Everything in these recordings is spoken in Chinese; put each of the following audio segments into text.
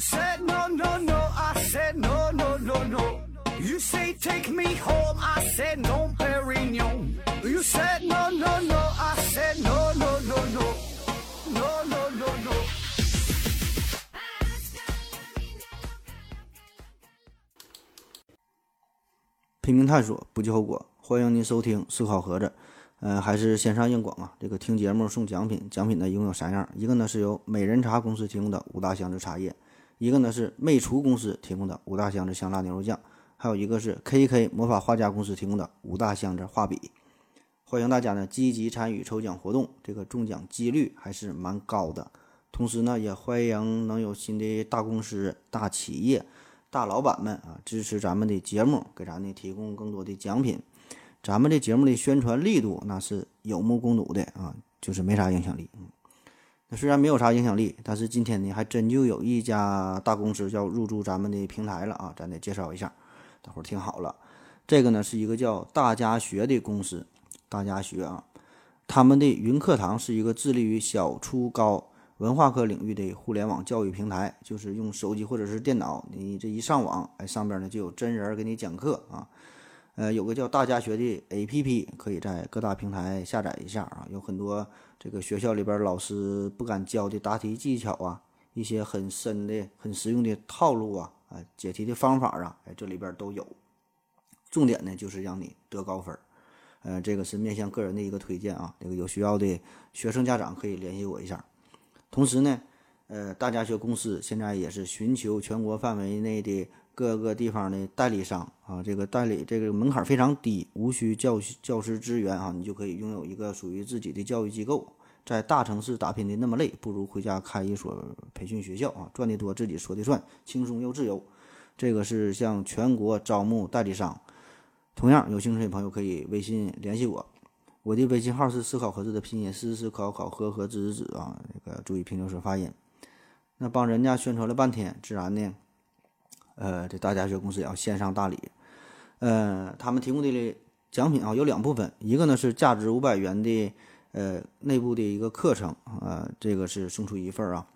said no no no, I said no no no no. You say take me home, I said no, Perignon. You said no no no, I said no no no no, no no no no. 拼命探索，不计后果。欢迎您收听思考盒子，呃，还是线上硬广啊。这个听节目送奖品，奖品呢一共有三样，一个呢是由美人茶公司提供的五大箱子茶叶，一个呢是魅厨公司提供的五大箱子香辣牛肉酱，还有一个是 KK 魔法画家公司提供的五大箱子画笔。欢迎大家呢积极参与抽奖活动，这个中奖几率还是蛮高的。同时呢，也欢迎能有新的大公司、大企业。大老板们啊，支持咱们的节目，给咱呢提供更多的奖品。咱们这节目的宣传力度那是有目共睹的啊，就是没啥影响力。那虽然没有啥影响力，但是今天呢，还真就有一家大公司要入驻咱们的平台了啊，咱得介绍一下，大伙儿听好了，这个呢是一个叫大家学的公司，大家学啊，他们的云课堂是一个致力于小初高。文化课领域的互联网教育平台，就是用手机或者是电脑，你这一上网，哎，上边呢就有真人给你讲课啊。呃，有个叫大家学的 APP，可以在各大平台下载一下啊。有很多这个学校里边老师不敢教的答题技巧啊，一些很深的、很实用的套路啊，啊，解题的方法啊，哎，这里边都有。重点呢就是让你得高分。呃，这个是面向个人的一个推荐啊。这个有需要的学生家长可以联系我一下。同时呢，呃，大家学公司现在也是寻求全国范围内的各个地方的代理商啊，这个代理这个门槛非常低，无需教教师资源啊，你就可以拥有一个属于自己的教育机构。在大城市打拼的那么累，不如回家开一所培训学校啊，赚的多，自己说的算，轻松又自由。这个是向全国招募代理商，同样有兴趣的朋友可以微信联系我。我的微信号是思考盒子的拼音，思思考考和和子子啊，这个注意平流声发音。那帮人家宣传了半天，自然呢，呃，这大家学公司也要献上大礼。呃，他们提供的奖品啊有两部分，一个呢是价值五百元的呃内部的一个课程啊，这个是送出一份啊。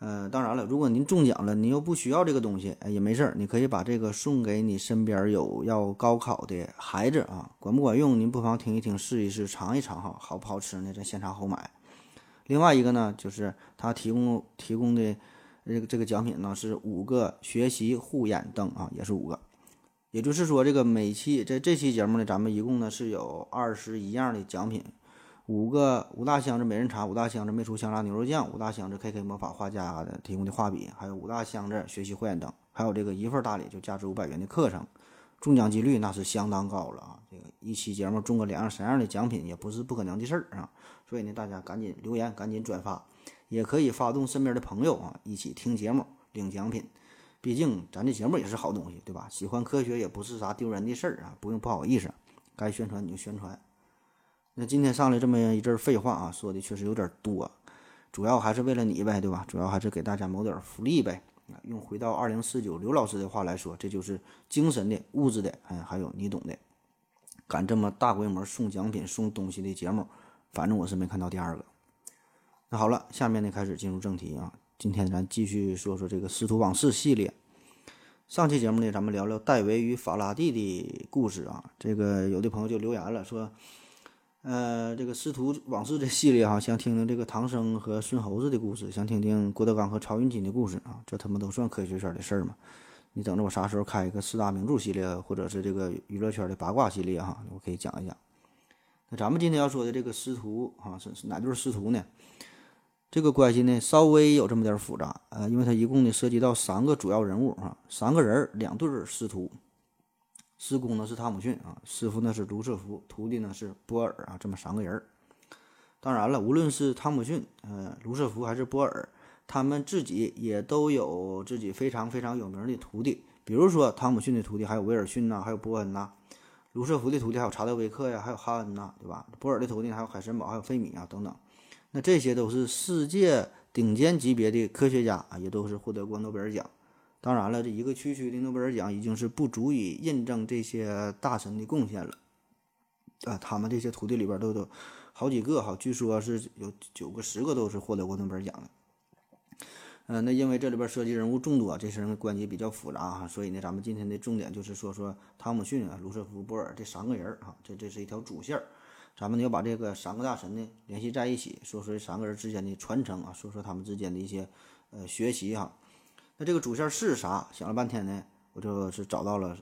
呃，当然了，如果您中奖了，您又不需要这个东西，也没事儿，你可以把这个送给你身边有要高考的孩子啊，管不管用，您不妨听一听，试一试，尝一尝哈，好不好吃呢？在现场后买。另外一个呢，就是他提供提供的这个这个奖品呢，是五个学习护眼灯啊，也是五个。也就是说，这个每期在这期节目呢，咱们一共呢是有二十一样的奖品。五个五大箱子美人茶，五大箱子魅族香辣牛肉酱，五大箱子 KK 魔法画家的提供的画笔，还有五大箱子学习护眼灯，还有这个一份大礼，就价值五百元的课程，中奖几率那是相当高了啊！这个一期节目中个两样三样的奖品也不是不可能的事儿啊！所以呢，大家赶紧留言，赶紧转发，也可以发动身边的朋友啊，一起听节目领奖品。毕竟咱这节目也是好东西，对吧？喜欢科学也不是啥丢人的事儿啊，不用不好意思，该宣传你就宣传。那今天上来这么一阵废话啊，说的确实有点多，主要还是为了你呗，对吧？主要还是给大家谋点福利呗。用回到二零四九刘老师的话来说，这就是精神的、物质的，哎，还有你懂的。敢这么大规模送奖品、送东西的节目，反正我是没看到第二个。那好了，下面呢开始进入正题啊。今天咱继续说说这个师徒往事系列。上期节目呢，咱们聊聊戴维与法拉第的故事啊。这个有的朋友就留言了，说。呃，这个师徒往事这系列哈，想听听这个唐僧和孙猴子的故事，想听听郭德纲和曹云金的故事啊，这他妈都算科学圈的事儿吗？你等着我啥时候开一个四大名著系列，或者是这个娱乐圈的八卦系列哈，我可以讲一讲。那咱们今天要说的这个师徒哈，是是哪对师徒呢？这个关系呢，稍微有这么点复杂呃，因为它一共呢涉及到三个主要人物啊，三个人两对师徒。师公呢是汤姆逊啊，师傅呢是卢瑟福，徒弟呢是波尔啊，这么三个人。当然了，无论是汤姆逊、呃卢瑟福还是波尔，他们自己也都有自己非常非常有名的徒弟。比如说汤姆逊的徒弟还有威尔逊呐，还有波恩呐；卢瑟福的徒弟还有查德威克呀，还有哈恩呐，对吧？波尔的徒弟还有海森堡，还有费米啊等等。那这些都是世界顶尖级别的科学家啊，也都是获得过诺贝尔奖。当然了，这一个区区的诺贝尔奖已经是不足以印证这些大神的贡献了。啊，他们这些徒弟里边都都好几个哈，据说是有九个、十个都是获得过诺贝尔奖的。呃，那因为这里边涉及人物众多，这些人关系比较复杂哈，所以呢，咱们今天的重点就是说说汤姆逊啊、卢瑟福·波尔这三个人儿啊，这这是一条主线儿。咱们要把这个三个大神呢联系在一起，说说这三个人之间的传承啊，说说他们之间的一些呃学习哈。那这个主线是啥？想了半天呢，我就是找到了，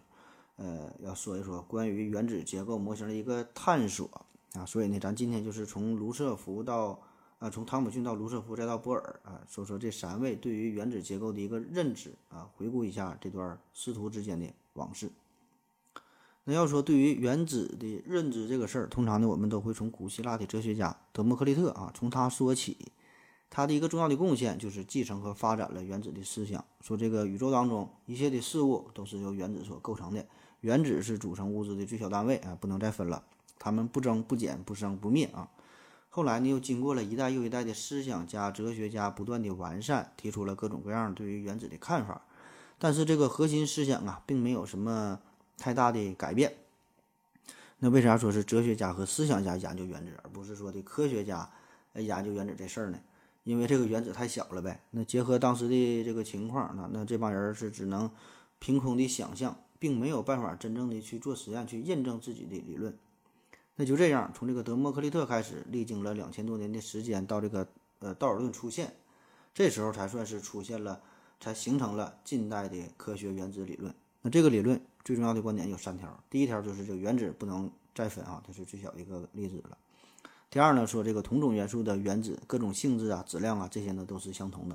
呃，要说一说关于原子结构模型的一个探索啊。所以呢，咱今天就是从卢瑟福到。啊，从汤姆逊到卢瑟福再到波尔啊，说说这三位对于原子结构的一个认知啊，回顾一下这段师徒之间的往事。那要说对于原子的认知这个事儿，通常呢，我们都会从古希腊的哲学家德谟克利特啊，从他说起。他的一个重要的贡献就是继承和发展了原子的思想，说这个宇宙当中一切的事物都是由原子所构成的，原子是组成物质的最小单位啊，不能再分了，它们不增不减，不生不灭啊。后来呢，又经过了一代又一代的思想家、哲学家不断的完善，提出了各种各样对于原子的看法。但是这个核心思想啊，并没有什么太大的改变。那为啥说是哲学家和思想家研究原子，而不是说的科学家研究原子这事儿呢？因为这个原子太小了呗。那结合当时的这个情况，那那这帮人是只能凭空的想象，并没有办法真正的去做实验去验证自己的理论。那就这样，从这个德谟克利特开始，历经了两千多年的时间，到这个呃道尔顿出现，这时候才算是出现了，才形成了近代的科学原子理论。那这个理论最重要的观点有三条：第一条就是这个原子不能再分啊，它是最小的一个粒子了；第二呢，说这个同种元素的原子各种性质啊、质量啊这些呢都是相同的；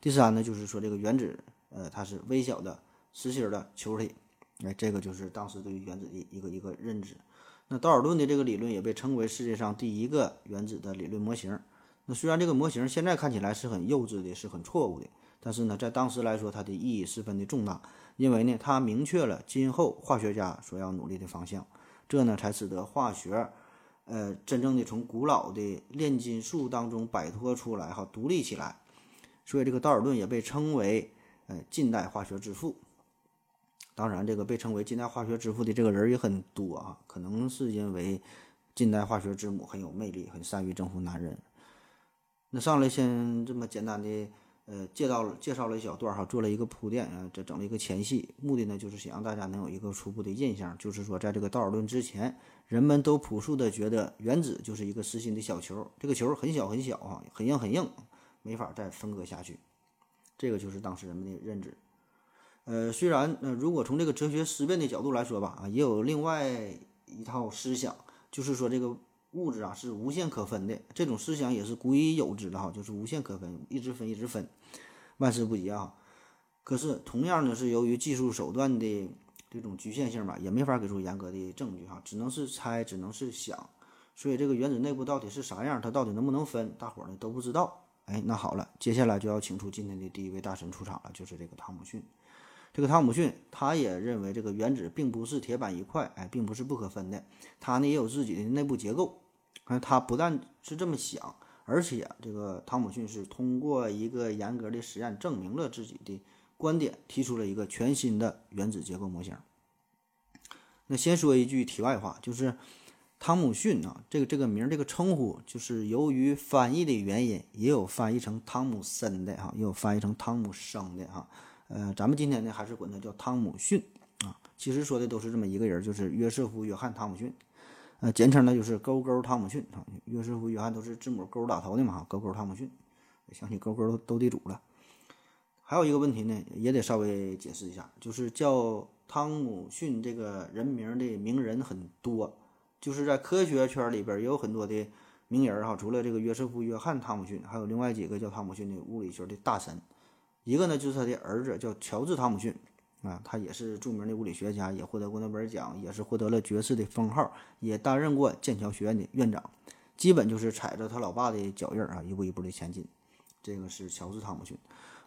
第三呢，就是说这个原子呃它是微小的实心的球体。哎，这个就是当时对于原子的一个一个认知。那道尔顿的这个理论也被称为世界上第一个原子的理论模型。那虽然这个模型现在看起来是很幼稚的，是很错误的，但是呢，在当时来说，它的意义十分的重大，因为呢，它明确了今后化学家所要努力的方向。这呢，才使得化学，呃，真正的从古老的炼金术当中摆脱出来，哈，独立起来。所以，这个道尔顿也被称为，呃，近代化学之父。当然，这个被称为近代化学之父的这个人也很多啊，可能是因为近代化学之母很有魅力，很善于征服男人。那上来先这么简单的呃介绍了介绍了一小段哈，做了一个铺垫啊，这整了一个前戏，目的呢就是想让大家能有一个初步的印象，就是说在这个道尔顿之前，人们都朴素的觉得原子就是一个实心的小球，这个球很小很小啊，很硬很硬，没法再分割下去，这个就是当时人们的认知。呃，虽然呃，如果从这个哲学思辨的角度来说吧，啊，也有另外一套思想，就是说这个物质啊是无限可分的，这种思想也是古已有之的哈，就是无限可分，一直分一直分，万事不竭啊。可是同样呢，是由于技术手段的这种局限性吧，也没法给出严格的证据哈，只能是猜，只能是想。所以这个原子内部到底是啥样，它到底能不能分，大伙儿呢都不知道。哎，那好了，接下来就要请出今天的第一位大神出场了，就是这个汤姆逊。这个汤姆逊，他也认为这个原子并不是铁板一块，哎，并不是不可分的。他呢也有自己的内部结构。哎，他不但是这么想，而且这个汤姆逊是通过一个严格的实验证明了自己的观点，提出了一个全新的原子结构模型。那先说一句题外话，就是汤姆逊啊，这个这个名这个称呼，就是由于翻译的原因，也有翻译成汤姆森的哈，也有翻译成汤姆生的哈。呃，咱们今天呢还是管他叫汤姆逊啊，其实说的都是这么一个人，就是约瑟夫·约翰·汤姆逊，呃，简称呢就是勾勾汤姆逊啊。约瑟夫·约翰都是字母勾打头的嘛，勾勾汤姆逊，想起勾勾斗地主了。还有一个问题呢，也得稍微解释一下，就是叫汤姆逊这个人名的名人很多，就是在科学圈里边也有很多的名人哈，除了这个约瑟夫·约翰·汤姆逊，还有另外几个叫汤姆逊的物理学的大神。一个呢，就是他的儿子叫乔治·汤姆逊，啊，他也是著名的物理学家，也获得过诺贝尔奖，也是获得了爵士的封号，也担任过剑桥学院的院长，基本就是踩着他老爸的脚印儿啊，一步一步的前进。这个是乔治·汤姆逊，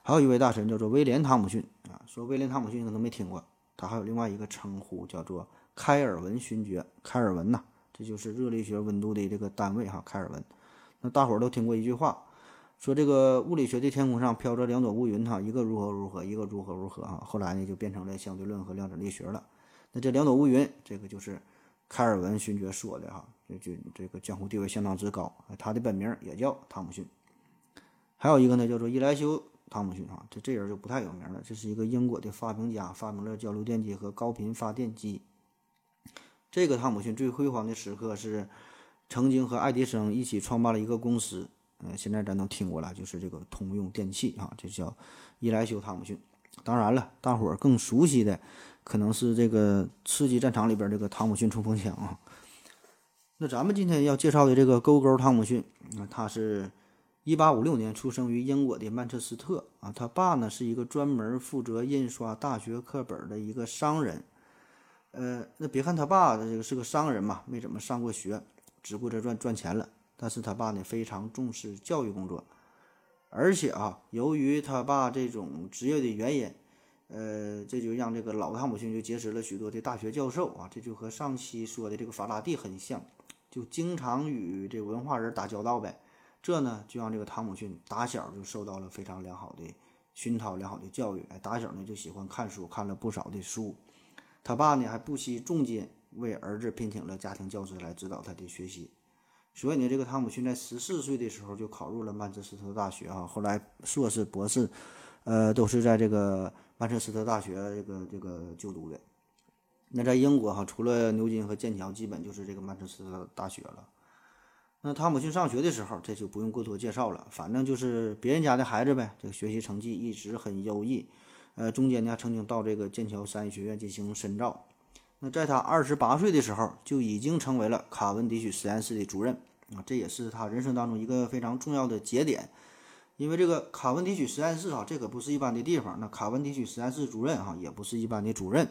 还有一位大神叫做威廉·汤姆逊，啊，说威廉·汤姆逊可能没听过，他还有另外一个称呼叫做开尔文勋爵，开尔文呐，这就是热力学温度的这个单位哈，开尔文。那大伙儿都听过一句话。说这个物理学的天空上飘着两朵乌云，哈，一个如何如何，一个如何如何啊。后来呢，就变成了相对论和量子力学了。那这两朵乌云，这个就是开尔文勋爵说的哈，就就这个江湖地位相当之高。他的本名也叫汤姆逊。还有一个呢，叫做伊莱修汤姆逊啊，这这人就不太有名了。这是一个英国的发明家，发明了交流电机和高频发电机。这个汤姆逊最辉煌的时刻是曾经和爱迪生一起创办了一个公司，嗯，现在咱都听过了，就是这个通用电气啊，这叫伊莱修·汤姆逊。当然了，大伙儿更熟悉的可能是这个《刺激战场》里边这个汤姆逊冲锋枪啊。那咱们今天要介绍的这个勾勾汤姆逊，那他是一八五六年出生于英国的曼彻斯特啊，他爸呢是一个专门负责印刷大学课本的一个商人。呃，那别看他爸这个是个商人嘛，没怎么上过学，只顾着赚赚钱了。但是他爸呢非常重视教育工作，而且啊，由于他爸这种职业的原因，呃，这就让这个老汤姆逊就结识了许多的大学教授啊，这就和上期说的这个法拉第很像，就经常与这文化人打交道呗。这呢就让这个汤姆逊打小就受到了非常良好的熏陶，良好的教育。哎，打小呢就喜欢看书，看了不少的书。他爸呢还不惜重金为儿子聘请了家庭教师来指导他的学习，所以呢，这个汤姆逊在十四岁的时候就考入了曼彻斯特大学啊，后来硕士、博士，呃，都是在这个曼彻斯特大学这个这个就读的。那在英国哈，除了牛津和剑桥，基本就是这个曼彻斯特大学了。那汤姆逊上学的时候，这就不用过多介绍了，反正就是别人家的孩子呗，这个学习成绩一直很优异。呃，中间呢曾经到这个剑桥商业学院进行深造。那在他二十八岁的时候，就已经成为了卡文迪许实验室的主任啊，这也是他人生当中一个非常重要的节点。因为这个卡文迪许实验室啊，这可不是一般的地方。那卡文迪许实验室主任哈，也不是一般的主任。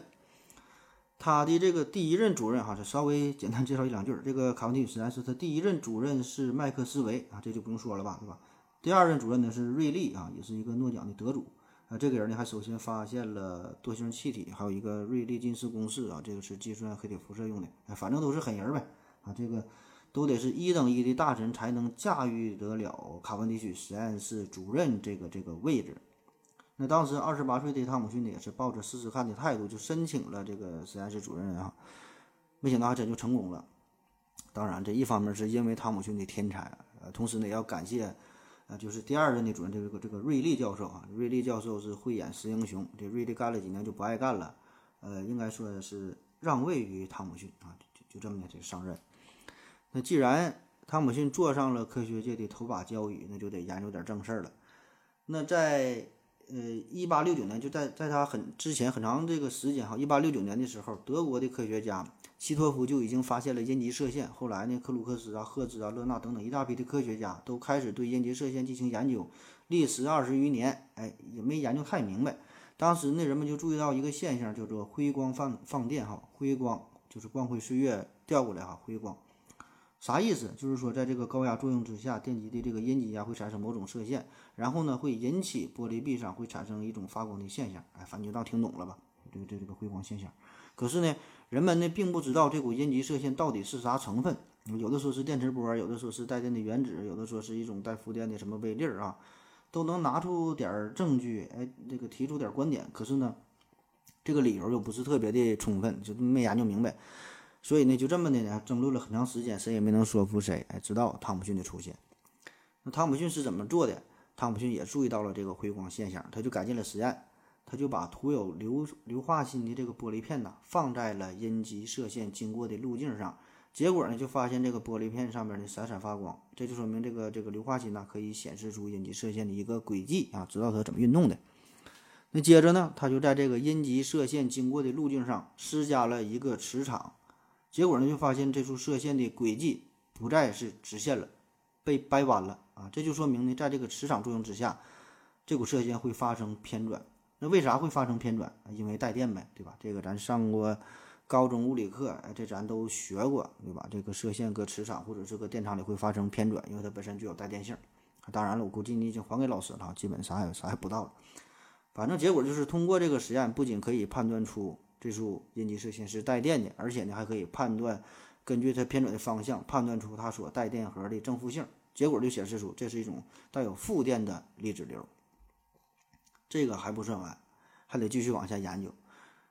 他的这个第一任主任哈，是稍微简单介绍一两句。这个卡文迪许实验室，他第一任主任是麦克斯韦啊，这就不用说了吧，对吧？第二任主任呢是瑞利啊，也是一个诺奖的得主。啊，这个人呢，还首先发现了惰性气体，还有一个瑞利近视公式啊，这个是计算黑体辐射用的。哎，反正都是狠人呗。啊，这个都得是一等一的大神才能驾驭得了卡文迪许实验室主任这个这个位置。那当时二十八岁的汤姆逊呢，也是抱着试试看的态度，就申请了这个实验室主任啊。没想到还真就成功了。当然，这一方面是因为汤姆逊的天才，呃，同时呢，也要感谢。啊，就是第二任的主任，这个这个瑞利教授啊，瑞利教授是慧眼识英雄。这瑞利干了几年就不爱干了，呃，应该说是让位于汤姆逊啊，就就这么的这个上任。那既然汤姆逊坐上了科学界的头把交椅，那就得研究点正事儿了。那在呃一八六九年，就在在他很之前很长这个时间哈，一八六九年的时候，德国的科学家。希托夫就已经发现了阴极射线，后来呢，克鲁克斯啊、赫兹啊、勒纳等等一大批的科学家都开始对阴极射线进行研究，历时二十余年，哎，也没研究太明白。当时呢，人们就注意到一个现象，叫做辉光放放电，哈，辉光就是光辉岁月调过来，哈，辉光啥意思？就是说，在这个高压作用之下，电极的这个阴极呀会产生某种射线，然后呢，会引起玻璃壁上会产生一种发光的现象，哎，反正就当听懂了吧？这个这这个辉光现象。可是呢，人们呢并不知道这股阴极射线到底是啥成分，有的说是电磁波，有的说是带电的原子，有的说是一种带负电的什么微粒儿啊，都能拿出点儿证据，哎，这个提出点观点。可是呢，这个理由又不是特别的充分，就没研究明白。所以呢，就这么的呢，争论了很长时间，谁也没能说服谁。哎，直到汤姆逊的出现。那汤姆逊是怎么做的？汤姆逊也注意到了这个辉光现象，他就改进了实验。他就把涂有硫硫化锌的这个玻璃片呢，放在了阴极射线经过的路径上，结果呢，就发现这个玻璃片上面呢闪闪发光，这就说明这个这个硫化锌呢可以显示出阴极射线的一个轨迹啊，知道它怎么运动的。那接着呢，他就在这个阴极射线经过的路径上施加了一个磁场，结果呢，就发现这处射线的轨迹不再是直线了，被掰弯了啊，这就说明呢，在这个磁场作用之下，这股射线会发生偏转。那为啥会发生偏转？因为带电呗，对吧？这个咱上过高中物理课，这咱都学过，对吧？这个射线搁磁场或者是搁电场里会发生偏转，因为它本身具有带电性。当然了，我估计你已经还给老师了，基本啥也啥也不到了。反正结果就是通过这个实验，不仅可以判断出这束阴极射线是带电的，而且呢还可以判断根据它偏转的方向，判断出它所带电荷的正负性。结果就显示出这是一种带有负电的粒子流。这个还不算完，还得继续往下研究。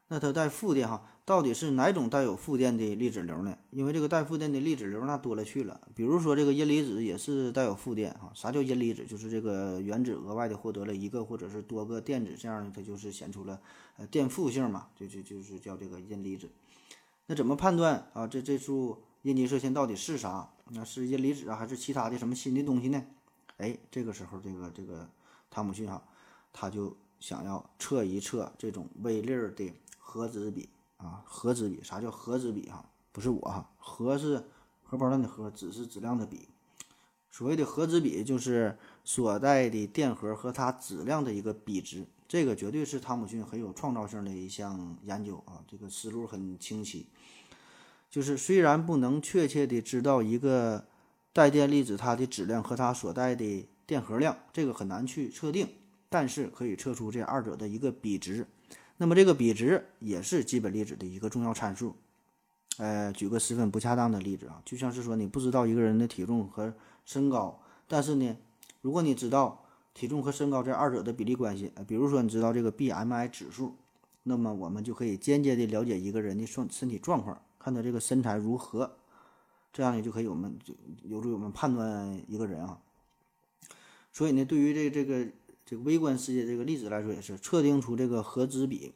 那它带负电哈，到底是哪种带有负电的粒子流呢？因为这个带负电的粒子流那多了去了，比如说这个阴离子也是带有负电啊。啥叫阴离子？就是这个原子额外的获得了一个或者是多个电子，这样它就是显出了呃电负性嘛，就就就是叫这个阴离子。那怎么判断啊？这这束阴极射线到底是啥？那是阴离子啊，还是其他的什么新的东西呢？哎，这个时候这个这个汤姆逊哈，他就想要测一测这种微粒儿的核子比。啊，核子比啥叫核子比？哈，不是我哈，核是荷包蛋的核，子是质量的比。所谓的核子比，就是所带的电荷和它质量的一个比值。这个绝对是汤姆逊很有创造性的一项研究啊，这个思路很清晰。就是虽然不能确切的知道一个带电粒子它的质量和它所带的电荷量，这个很难去测定，但是可以测出这二者的一个比值。那么这个比值也是基本粒子的一个重要参数。呃，举个十分不恰当的例子啊，就像是说你不知道一个人的体重和身高，但是呢，如果你知道体重和身高这二者的比例关系，比如说你知道这个 BMI 指数，那么我们就可以间接的了解一个人的身身体状况，看他这个身材如何，这样呢就可以我们就有助于我们判断一个人啊。所以呢，对于这这个。这个微观世界，这个粒子来说也是测定出这个核子比，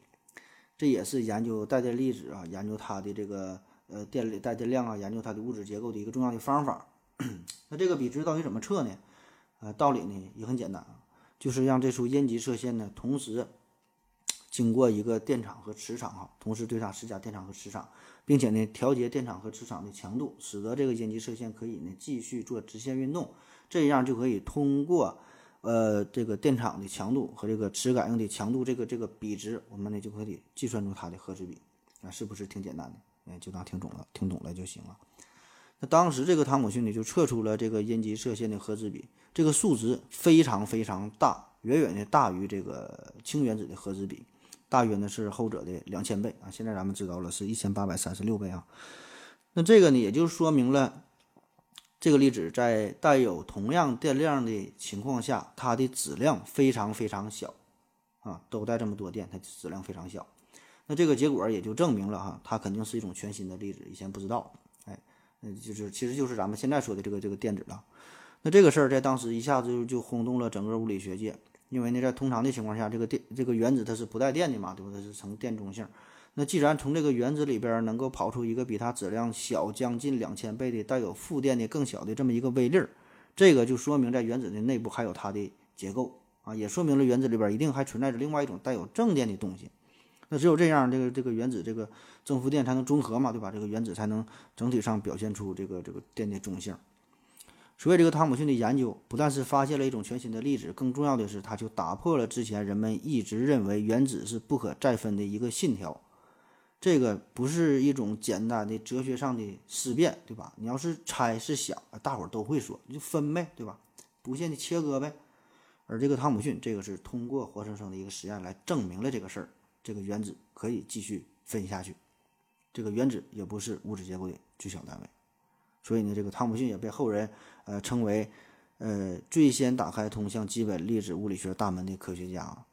这也是研究带电粒子啊，研究它的这个呃电带电量啊，研究它的物质结构的一个重要的方法。那这个比值到底怎么测呢？呃，道理呢也很简单啊，就是让这束阴极射线呢同时经过一个电场和磁场啊，同时对它施加电场和磁场，并且呢调节电场和磁场的强度，使得这个阴极射线可以呢继续做直线运动，这样就可以通过。呃，这个电场的强度和这个磁感应的强度，这个这个比值，我们呢就可以计算出它的核子比啊，是不是挺简单的？哎，就当听懂了，听懂了就行了。那当时这个汤姆逊呢就测出了这个阴极射线的核子比，这个数值非常非常大，远远的大于这个氢原子的核子比，大约呢是后者的两千倍啊。现在咱们知道了是一千八百三十六倍啊。那这个呢也就说明了。这个粒子在带有同样电量的情况下，它的质量非常非常小，啊，都带这么多电，它质量非常小。那这个结果也就证明了哈，它肯定是一种全新的粒子，以前不知道。哎，嗯，就是其实就是咱们现在说的这个这个电子了。那这个事儿在当时一下子就就轰动了整个物理学界，因为呢，在通常的情况下，这个电这个原子它是不带电的嘛，对吧？它是呈电中性。那既然从这个原子里边能够跑出一个比它质量小将近两千倍的带有负电的更小的这么一个微粒儿，这个就说明在原子的内部还有它的结构啊，也说明了原子里边一定还存在着另外一种带有正电的东西。那只有这样，这个这个原子这个正负电才能中和嘛，对吧？这个原子才能整体上表现出这个这个电的中性。所以这个汤姆逊的研究不但是发现了一种全新的粒子，更重要的是，他就打破了之前人们一直认为原子是不可再分的一个信条。这个不是一种简单的哲学上的思辨，对吧？你要是猜是想，大伙儿都会说，你就分呗，对吧？不限的切割呗。而这个汤姆逊，这个是通过活生生的一个实验来证明了这个事儿，这个原子可以继续分下去。这个原子也不是物质结构的最小单位，所以呢，这个汤姆逊也被后人呃称为呃最先打开通向基本粒子物理学大门的科学家。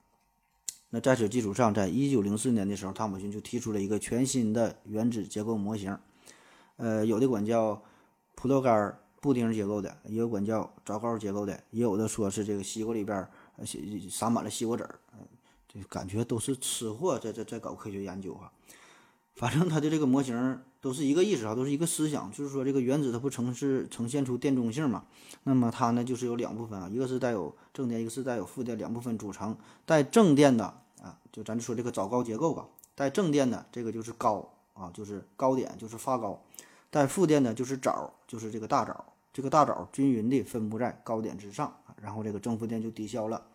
那在此基础上，在一九零四年的时候，汤姆逊就提出了一个全新的原子结构模型，呃，有的管叫葡萄干布丁结构的，也有管叫枣糕结构的，也有的说是这个西瓜里边撒满了西瓜籽儿，这感觉都是吃货在在在搞科学研究啊。反正他的这个模型都是一个意思啊，都是一个思想，就是说这个原子它不呈是呈现出电中性嘛？那么它呢就是有两部分啊，一个是带有正电，一个是带有负电，两部分组成。带正电的啊，就咱就说这个枣糕结构吧。带正电的这个就是高啊，就是高点，就是发高；带负电的就是枣，就是这个大枣。这个大枣均匀地分布在高点之上，然后这个正负电就抵消了。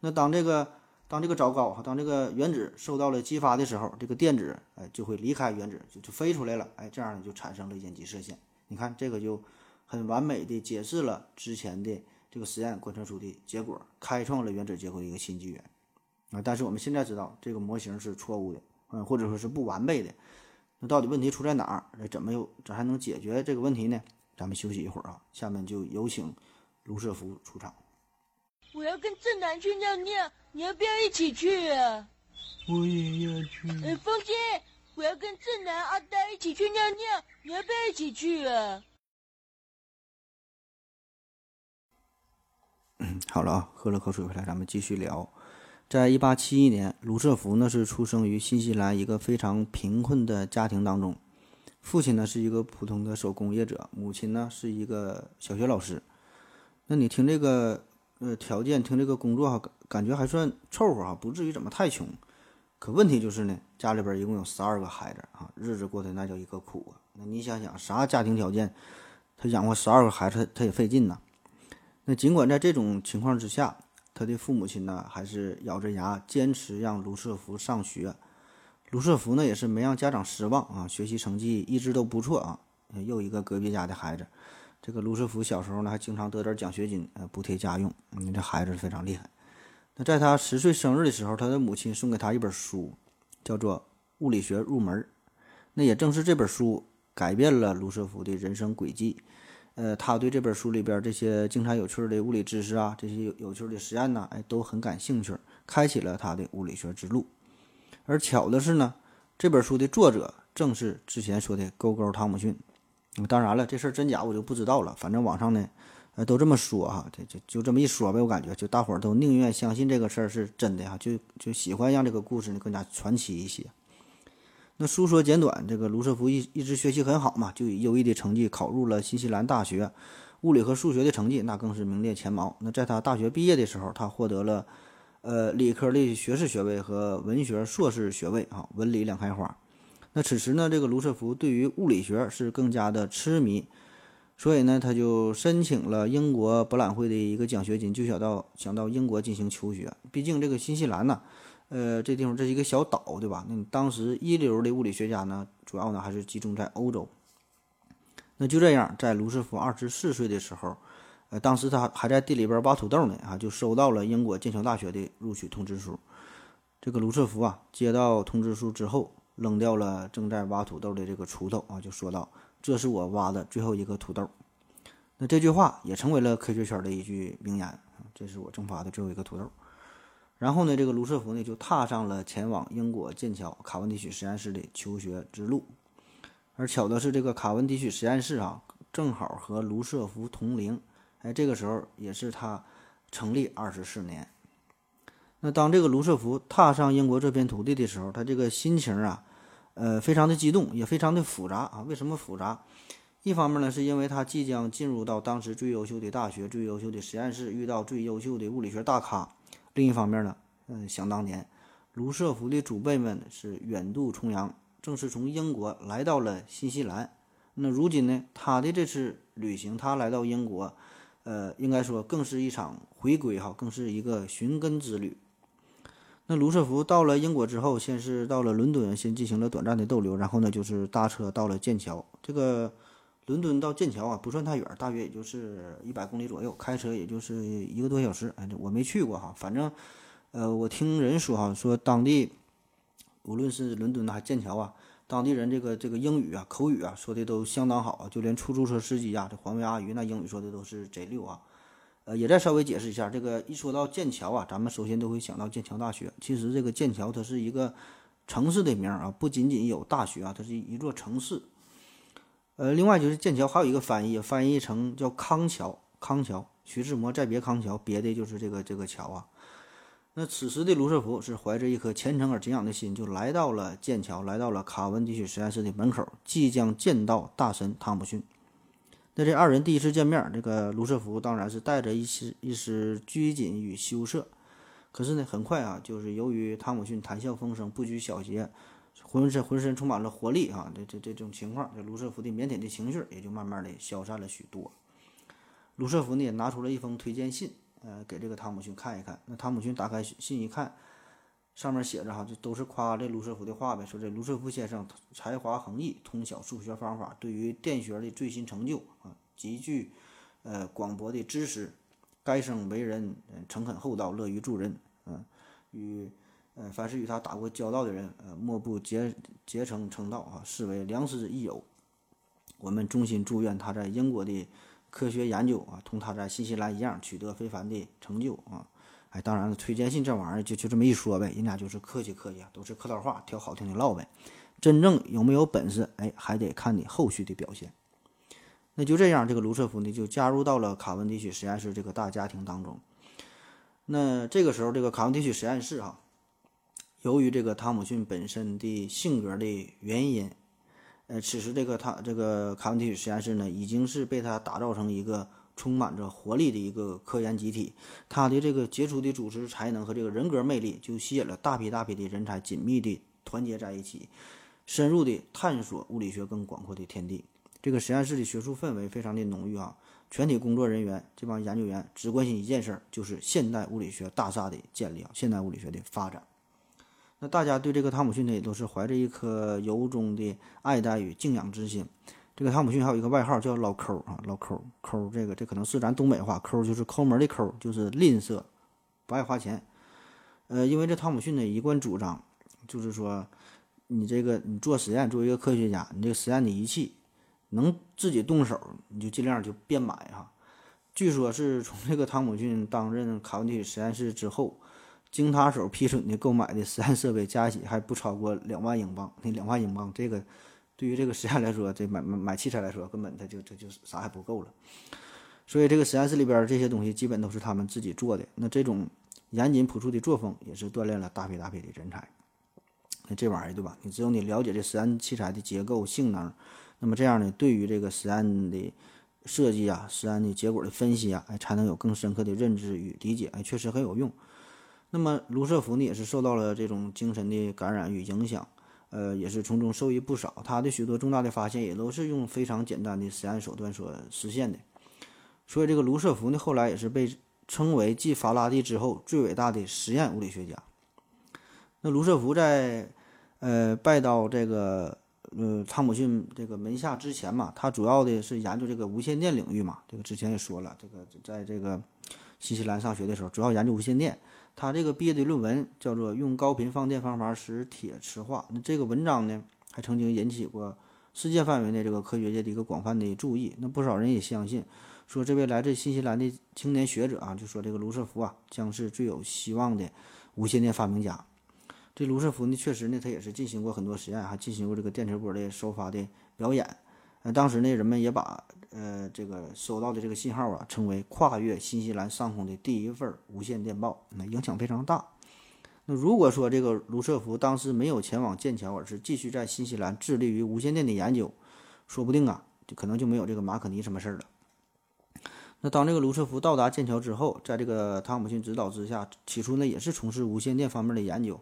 那当这个当这个枣糕哈，当这个原子受到了激发的时候，这个电子哎就会离开原子，就就飞出来了，哎，这样呢就产生了阴极射线。你看这个就很完美的解释了之前的这个实验观测出的结果，开创了原子结构的一个新纪元啊！但是我们现在知道这个模型是错误的，嗯，或者说是不完备的。那到底问题出在哪儿？怎么又咋还能解决这个问题呢？咱们休息一会儿啊，下面就有请卢瑟福出场。我要跟正南去尿尿。你要不要一起去啊？我也要去。呃，风心，我要跟正南、阿呆一起去尿尿，你要不要一起去啊？好了啊，喝了口水回来，咱们继续聊。在一八七一年，卢瑟福呢是出生于新西兰一个非常贫困的家庭当中，父亲呢是一个普通的手工业者，母亲呢是一个小学老师。那你听这个呃条件，听这个工作哈，感觉还算凑合哈，不至于怎么太穷。可问题就是呢，家里边一共有十二个孩子啊，日子过得那叫一个苦啊。那你想想，啥家庭条件，他养活十二个孩子，他也费劲呐。那尽管在这种情况之下，他的父母亲呢还是咬着牙坚持让卢瑟福上学。卢瑟福呢也是没让家长失望啊，学习成绩一直都不错啊。又一个隔壁家的孩子，这个卢瑟福小时候呢还经常得点奖学金，呃，补贴家用。你这孩子非常厉害。那在他十岁生日的时候，他的母亲送给他一本书，叫做《物理学入门》。那也正是这本书改变了卢瑟福的人生轨迹。呃，他对这本书里边这些经常有趣的物理知识啊，这些有趣的实验呐，哎，都很感兴趣，开启了他的物理学之路。而巧的是呢，这本书的作者正是之前说的勾勾汤姆逊。当然了，这事儿真假我就不知道了，反正网上呢，呃，都这么说哈，这就就这么一说呗，我感觉就大伙儿都宁愿相信这个事儿是真的哈，就就喜欢让这个故事呢更加传奇一些。那书说简短，这个卢瑟福一一直学习很好嘛，就以优异的成绩考入了新西兰大学，物理和数学的成绩那更是名列前茅。那在他大学毕业的时候，他获得了，呃，理科的学士学位和文学硕士学位啊，文理两开花。那此时呢，这个卢瑟福对于物理学是更加的痴迷，所以呢，他就申请了英国博览会的一个奖学金，就想到想到英国进行求学。毕竟这个新西兰呢。呃，这地方这是一个小岛，对吧？那你当时一流的物理学家呢，主要呢还是集中在欧洲。那就这样，在卢瑟福二十四岁的时候，呃，当时他还在地里边挖土豆呢，啊，就收到了英国剑桥大学的录取通知书。这个卢瑟福啊，接到通知书之后，扔掉了正在挖土豆的这个锄头啊，就说道：“这是我挖的最后一个土豆。”那这句话也成为了科学圈的一句名言：“这是我蒸发的最后一个土豆。”然后呢，这个卢瑟福呢就踏上了前往英国剑桥卡文迪许实验室的求学之路。而巧的是，这个卡文迪许实验室啊，正好和卢瑟福同龄。哎，这个时候也是他成立二十四年。那当这个卢瑟福踏上英国这片土地的时候，他这个心情啊，呃，非常的激动，也非常的复杂啊。为什么复杂？一方面呢，是因为他即将进入到当时最优秀的大学、最优秀的实验室，遇到最优秀的物理学大咖。另一方面呢，嗯，想当年，卢瑟福的祖辈们是远渡重洋，正是从英国来到了新西兰。那如今呢，他的这次旅行，他来到英国，呃，应该说更是一场回归哈，更是一个寻根之旅。那卢瑟福到了英国之后，先是到了伦敦，先进行了短暂的逗留，然后呢，就是搭车到了剑桥。这个伦敦到剑桥啊，不算太远，大约也就是一百公里左右，开车也就是一个多小时。哎，我没去过哈，反正，呃，我听人说哈，说当地无论是伦敦还是剑桥啊，当地人这个这个英语啊、口语啊说的都相当好，就连出租车司机啊，这环卫阿姨那英语说的都是贼溜啊。呃，也再稍微解释一下，这个一说到剑桥啊，咱们首先都会想到剑桥大学。其实这个剑桥它是一个城市的名啊，不仅仅有大学啊，它是一座城市。呃，另外就是剑桥还有一个翻译，翻译成叫康桥，康桥，徐志摩再别康桥，别的就是这个这个桥啊。那此时的卢瑟福是怀着一颗虔诚而敬仰的心，就来到了剑桥，来到了卡文迪许实验室的门口，即将见到大神汤姆逊。那这二人第一次见面，这个卢瑟福当然是带着一丝一丝拘谨与羞涩，可是呢，很快啊，就是由于汤姆逊谈笑风生，不拘小节。浑身浑身充满了活力啊！这这这种情况，这卢瑟福的腼腆的情绪也就慢慢的消散了许多。卢瑟福呢也拿出了一封推荐信，呃，给这个汤姆逊看一看。那汤姆逊打开信一看，上面写着哈，这都是夸这卢瑟福的话呗，说这卢瑟福先生才华横溢，通晓数学方法，对于电学的最新成就啊，极具呃广博的知识。该生为人诚恳厚道，乐于助人，嗯，与。呃，凡是与他打过交道的人，呃，莫不结结成称道啊，视为良师益友。我们衷心祝愿他在英国的科学研究啊，同他在新西兰一样取得非凡的成就啊！哎，当然了，推荐信这玩意儿就就这么一说呗，人家就是客气客气，都是客套话，挑好听的唠呗。真正有没有本事，哎，还得看你后续的表现。那就这样，这个卢瑟福呢就加入到了卡文迪许实验室这个大家庭当中。那这个时候，这个卡文迪许实验室哈，由于这个汤姆逊本身的性格的原因，呃，此时这个他这个卡文迪许实验室呢，已经是被他打造成一个充满着活力的一个科研集体。他的这个杰出的组织才能和这个人格魅力，就吸引了大批大批的人才，紧密的团结在一起，深入的探索物理学更广阔的天地。这个实验室的学术氛围非常的浓郁啊，全体工作人员这帮研究员只关心一件事儿，就是现代物理学大厦的建立啊，现代物理学的发展。那大家对这个汤姆逊呢，也都是怀着一颗由衷的爱戴与敬仰之心。这个汤姆逊还有一个外号叫老抠啊，老抠抠，这个这可能是咱东北话，抠就是抠门的抠，就是吝啬，不爱花钱。呃，因为这汤姆逊呢一贯主张，就是说，你这个你做实验，作为一个科学家，你这个实验的仪器。能自己动手，你就尽量就别买哈。据说是从这个汤姆逊担任卡文迪实验室之后，经他手批准的购买的实验设备加起还不超过两万英镑。那两万英镑，这个对于这个实验来说，这买买买器材来说，根本他就这就啥也不够了。所以这个实验室里边这些东西基本都是他们自己做的。那这种严谨朴素的作风，也是锻炼了大批大批的人才。那这玩意儿对吧？你只有你了解这实验器材的结构性能。那么这样呢，对于这个实验的设计啊，实验的结果的分析啊，哎，才能有更深刻的认知与理解，哎，确实很有用。那么卢瑟福呢，也是受到了这种精神的感染与影响，呃，也是从中受益不少。他的许多重大的发现也都是用非常简单的实验手段所实现的。所以这个卢瑟福呢，后来也是被称为继法拉第之后最伟大的实验物理学家。那卢瑟福在呃拜到这个。呃，汤姆逊这个门下之前嘛，他主要的是研究这个无线电领域嘛。这个之前也说了，这个在这个新西兰上学的时候，主要研究无线电。他这个毕业的论文叫做《用高频放电方法使铁磁化》。那这个文章呢，还曾经引起过世界范围内这个科学界的一个广泛的注意。那不少人也相信，说这位来自新西兰的青年学者啊，就说这个卢瑟福啊，将是最有希望的无线电发明家。这卢瑟福呢，确实呢，他也是进行过很多实验，还进行过这个电磁波的收发的表演。呃，当时呢，人们也把呃这个收到的这个信号啊，称为跨越新西兰上空的第一份无线电报，那影响非常大。那如果说这个卢瑟福当时没有前往剑桥，而是继续在新西兰致力于无线电的研究，说不定啊，就可能就没有这个马可尼什么事儿了。那当这个卢瑟福到达剑桥之后，在这个汤姆逊指导之下，起初呢也是从事无线电方面的研究。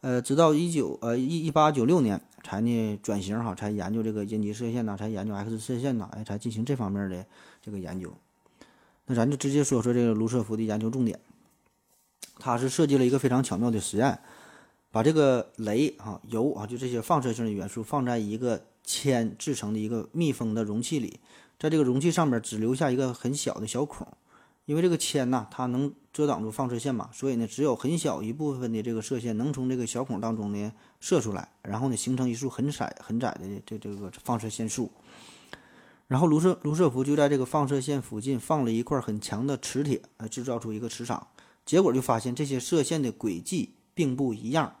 呃，直到一九呃一一八九六年才呢转型哈，才研究这个阴极射线呐，才研究 X 射线呐，哎，才进行这方面的这个研究。那咱就直接说说这个卢瑟福的研究重点。他是设计了一个非常巧妙的实验，把这个镭啊、铀啊，就这些放射性的元素放在一个铅制成的一个密封的容器里，在这个容器上面只留下一个很小的小孔。因为这个铅呐，它能遮挡住放射线嘛，所以呢，只有很小一部分的这个射线能从这个小孔当中呢射出来，然后呢形成一束很窄很窄的这这个放射线束。然后卢瑟卢瑟福就在这个放射线附近放了一块很强的磁铁，呃，制造出一个磁场。结果就发现这些射线的轨迹并不一样。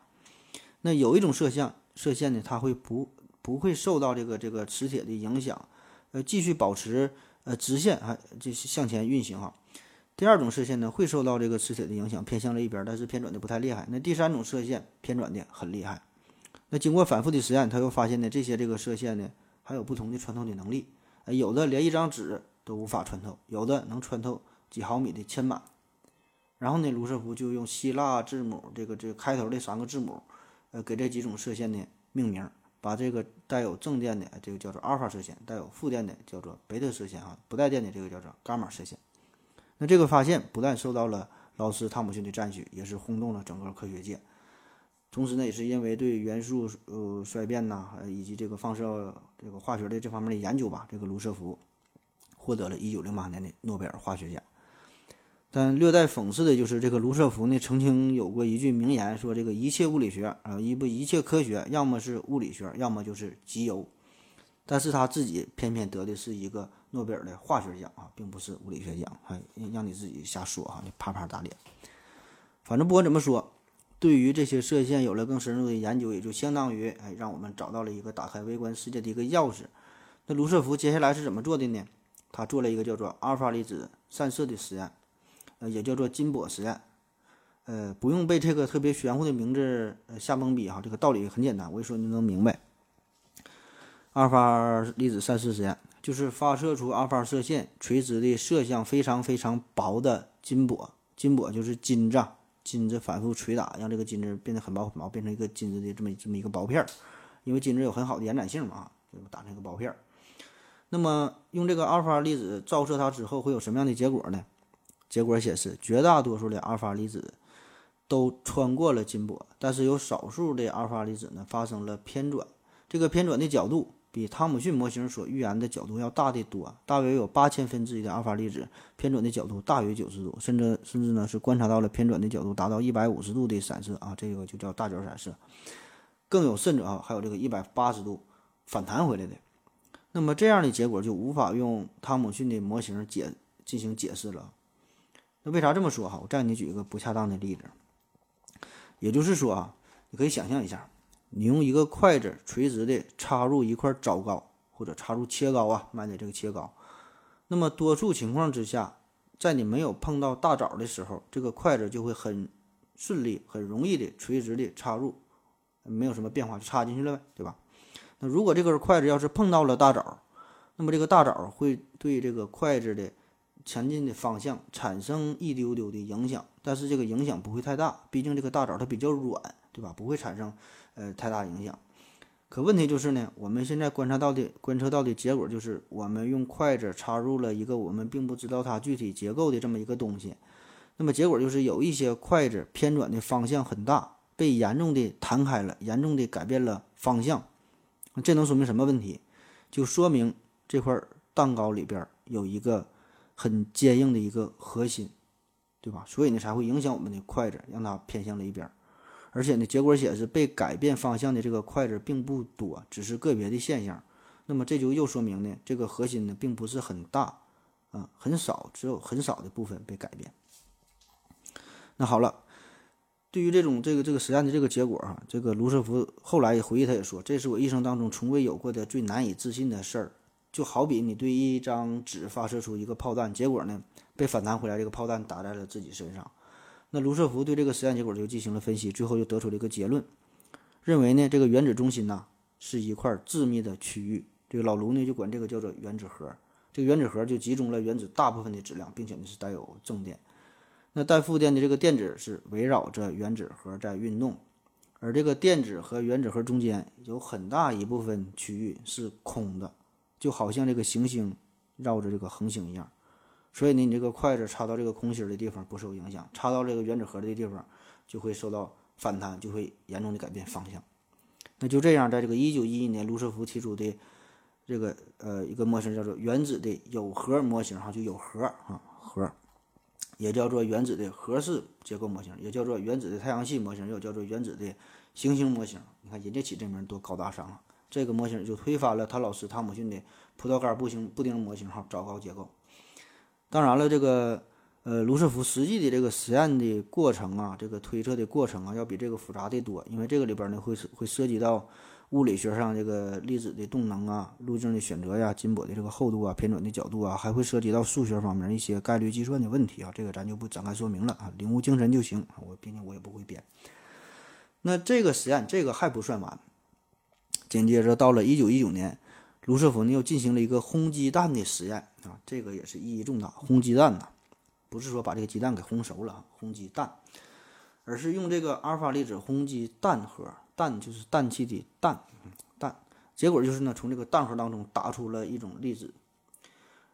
那有一种射线射线呢，它会不不会受到这个这个磁铁的影响，呃，继续保持呃直线还，就是向前运行哈。第二种射线呢，会受到这个磁铁的影响，偏向了一边，但是偏转的不太厉害。那第三种射线偏转的很厉害。那经过反复的实验，他又发现呢，这些这个射线呢，还有不同的穿透的能力。有的连一张纸都无法穿透，有的能穿透几毫米的铅板。然后呢，卢瑟福就用希腊字母这个这个开头的三个字母，呃，给这几种射线呢命名，把这个带有正电的这个叫做阿尔法射线，带有负电的叫做贝塔射线啊，不带电的这个叫做伽马射线。那这个发现不但受到了劳斯·汤姆逊的赞许，也是轰动了整个科学界。同时呢，也是因为对元素呃衰变呐，以及这个放射这个化学的这方面的研究吧，这个卢瑟福获得了一九零八年的诺贝尔化学奖。但略带讽刺的就是，这个卢瑟福呢曾经有过一句名言，说这个一切物理学啊，一不一切科学，要么是物理学，要么就是集邮。但是他自己偏偏得的是一个。诺贝尔的化学奖啊，并不是物理学奖，还让你自己瞎说哈，你啪啪打脸。反正不管怎么说，对于这些射线有了更深入的研究，也就相当于哎，让我们找到了一个打开微观世界的一个钥匙。那卢瑟福接下来是怎么做的呢？他做了一个叫做阿尔法粒子散射的实验，呃，也叫做金箔实验。呃，不用被这个特别玄乎的名字呃吓懵逼哈，这个道理很简单，我一说你能明白。阿尔法粒子散射实验就是发射出阿尔法射线，垂直的射向非常非常薄的金箔，金箔就是金子，金子反复捶打，让这个金子变得很薄很薄，变成一个金子的这么这么一个薄片儿。因为金子有很好的延展性嘛，就打成一个薄片儿。那么用这个阿尔法粒子照射它之后会有什么样的结果呢？结果显示，绝大多数的阿尔法粒子都穿过了金箔，但是有少数的阿尔法粒子呢发生了偏转，这个偏转的角度。比汤姆逊模型所预言的角度要大得多，大约有八千分之一的阿尔法粒子偏转的角度大于九十度，甚至甚至呢是观察到了偏转的角度达到一百五十度的散射啊，这个就叫大角散射。更有甚者啊，还有这个一百八十度反弹回来的。那么这样的结果就无法用汤姆逊的模型解进行解释了。那为啥这么说哈？我再给你举一个不恰当的例子，也就是说啊，你可以想象一下。你用一个筷子垂直的插入一块枣糕，或者插入切糕啊，卖的这个切糕。那么多数情况之下，在你没有碰到大枣的时候，这个筷子就会很顺利、很容易的垂直的插入，没有什么变化就插进去了呗，对吧？那如果这根筷子要是碰到了大枣，那么这个大枣会对这个筷子的前进的方向产生一丢丢的影响，但是这个影响不会太大，毕竟这个大枣它比较软，对吧？不会产生。呃，太大影响。可问题就是呢，我们现在观察到的、观测到的结果就是，我们用筷子插入了一个我们并不知道它具体结构的这么一个东西。那么结果就是，有一些筷子偏转的方向很大，被严重的弹开了，严重的改变了方向。这能说明什么问题？就说明这块蛋糕里边有一个很坚硬的一个核心，对吧？所以呢，才会影响我们的筷子，让它偏向了一边。而且呢，结果显示被改变方向的这个筷子并不多，只是个别的现象。那么这就又说明呢，这个核心呢并不是很大，啊，很少，只有很少的部分被改变。那好了，对于这种这个这个实验的这个结果哈，这个卢瑟福后来回忆，他也说，这是我一生当中从未有过的最难以置信的事儿。就好比你对一张纸发射出一个炮弹，结果呢被反弹回来，这个炮弹打在了自己身上。那卢瑟福对这个实验结果就进行了分析，最后又得出了一个结论，认为呢，这个原子中心呐是一块致密的区域。这个老卢呢就管这个叫做原子核。这个原子核就集中了原子大部分的质量，并且呢是带有正电。那带负电的这个电子是围绕着原子核在运动，而这个电子和原子核中间有很大一部分区域是空的，就好像这个行星绕着这个恒星一样。所以呢，你这个筷子插到这个空心的地方不受影响，插到这个原子核的地方就会受到反弹，就会严重的改变方向。那就这样，在这个一九一一年，卢瑟福提出的这个呃一个模型叫做原子的有核模型，哈，就有核啊核，也叫做原子的核式结构模型，也叫做原子的太阳系模型，又叫做原子的行星模型。你看人家起这名多高大上啊！这个模型就推翻了他老师汤姆逊的葡萄干布形布丁模型，哈，糟糕结构。当然了，这个呃，卢瑟福实际的这个实验的过程啊，这个推测的过程啊，要比这个复杂的多，因为这个里边呢会会涉及到物理学上这个粒子的动能啊、路径的选择呀、金箔的这个厚度啊、偏转的角度啊，还会涉及到数学方面一些概率计算的问题啊，这个咱就不展开说明了啊，领悟精神就行。我毕竟我也不会编。那这个实验这个还不算完，紧接着到了一九一九年。卢瑟福呢又进行了一个轰鸡蛋的实验啊，这个也是意义重大。轰鸡蛋呢，不是说把这个鸡蛋给烘熟了，轰鸡蛋，而是用这个阿尔法粒子轰击蛋核，蛋就是氮气的氮，氮。结果就是呢，从这个蛋核当中打出了一种粒子，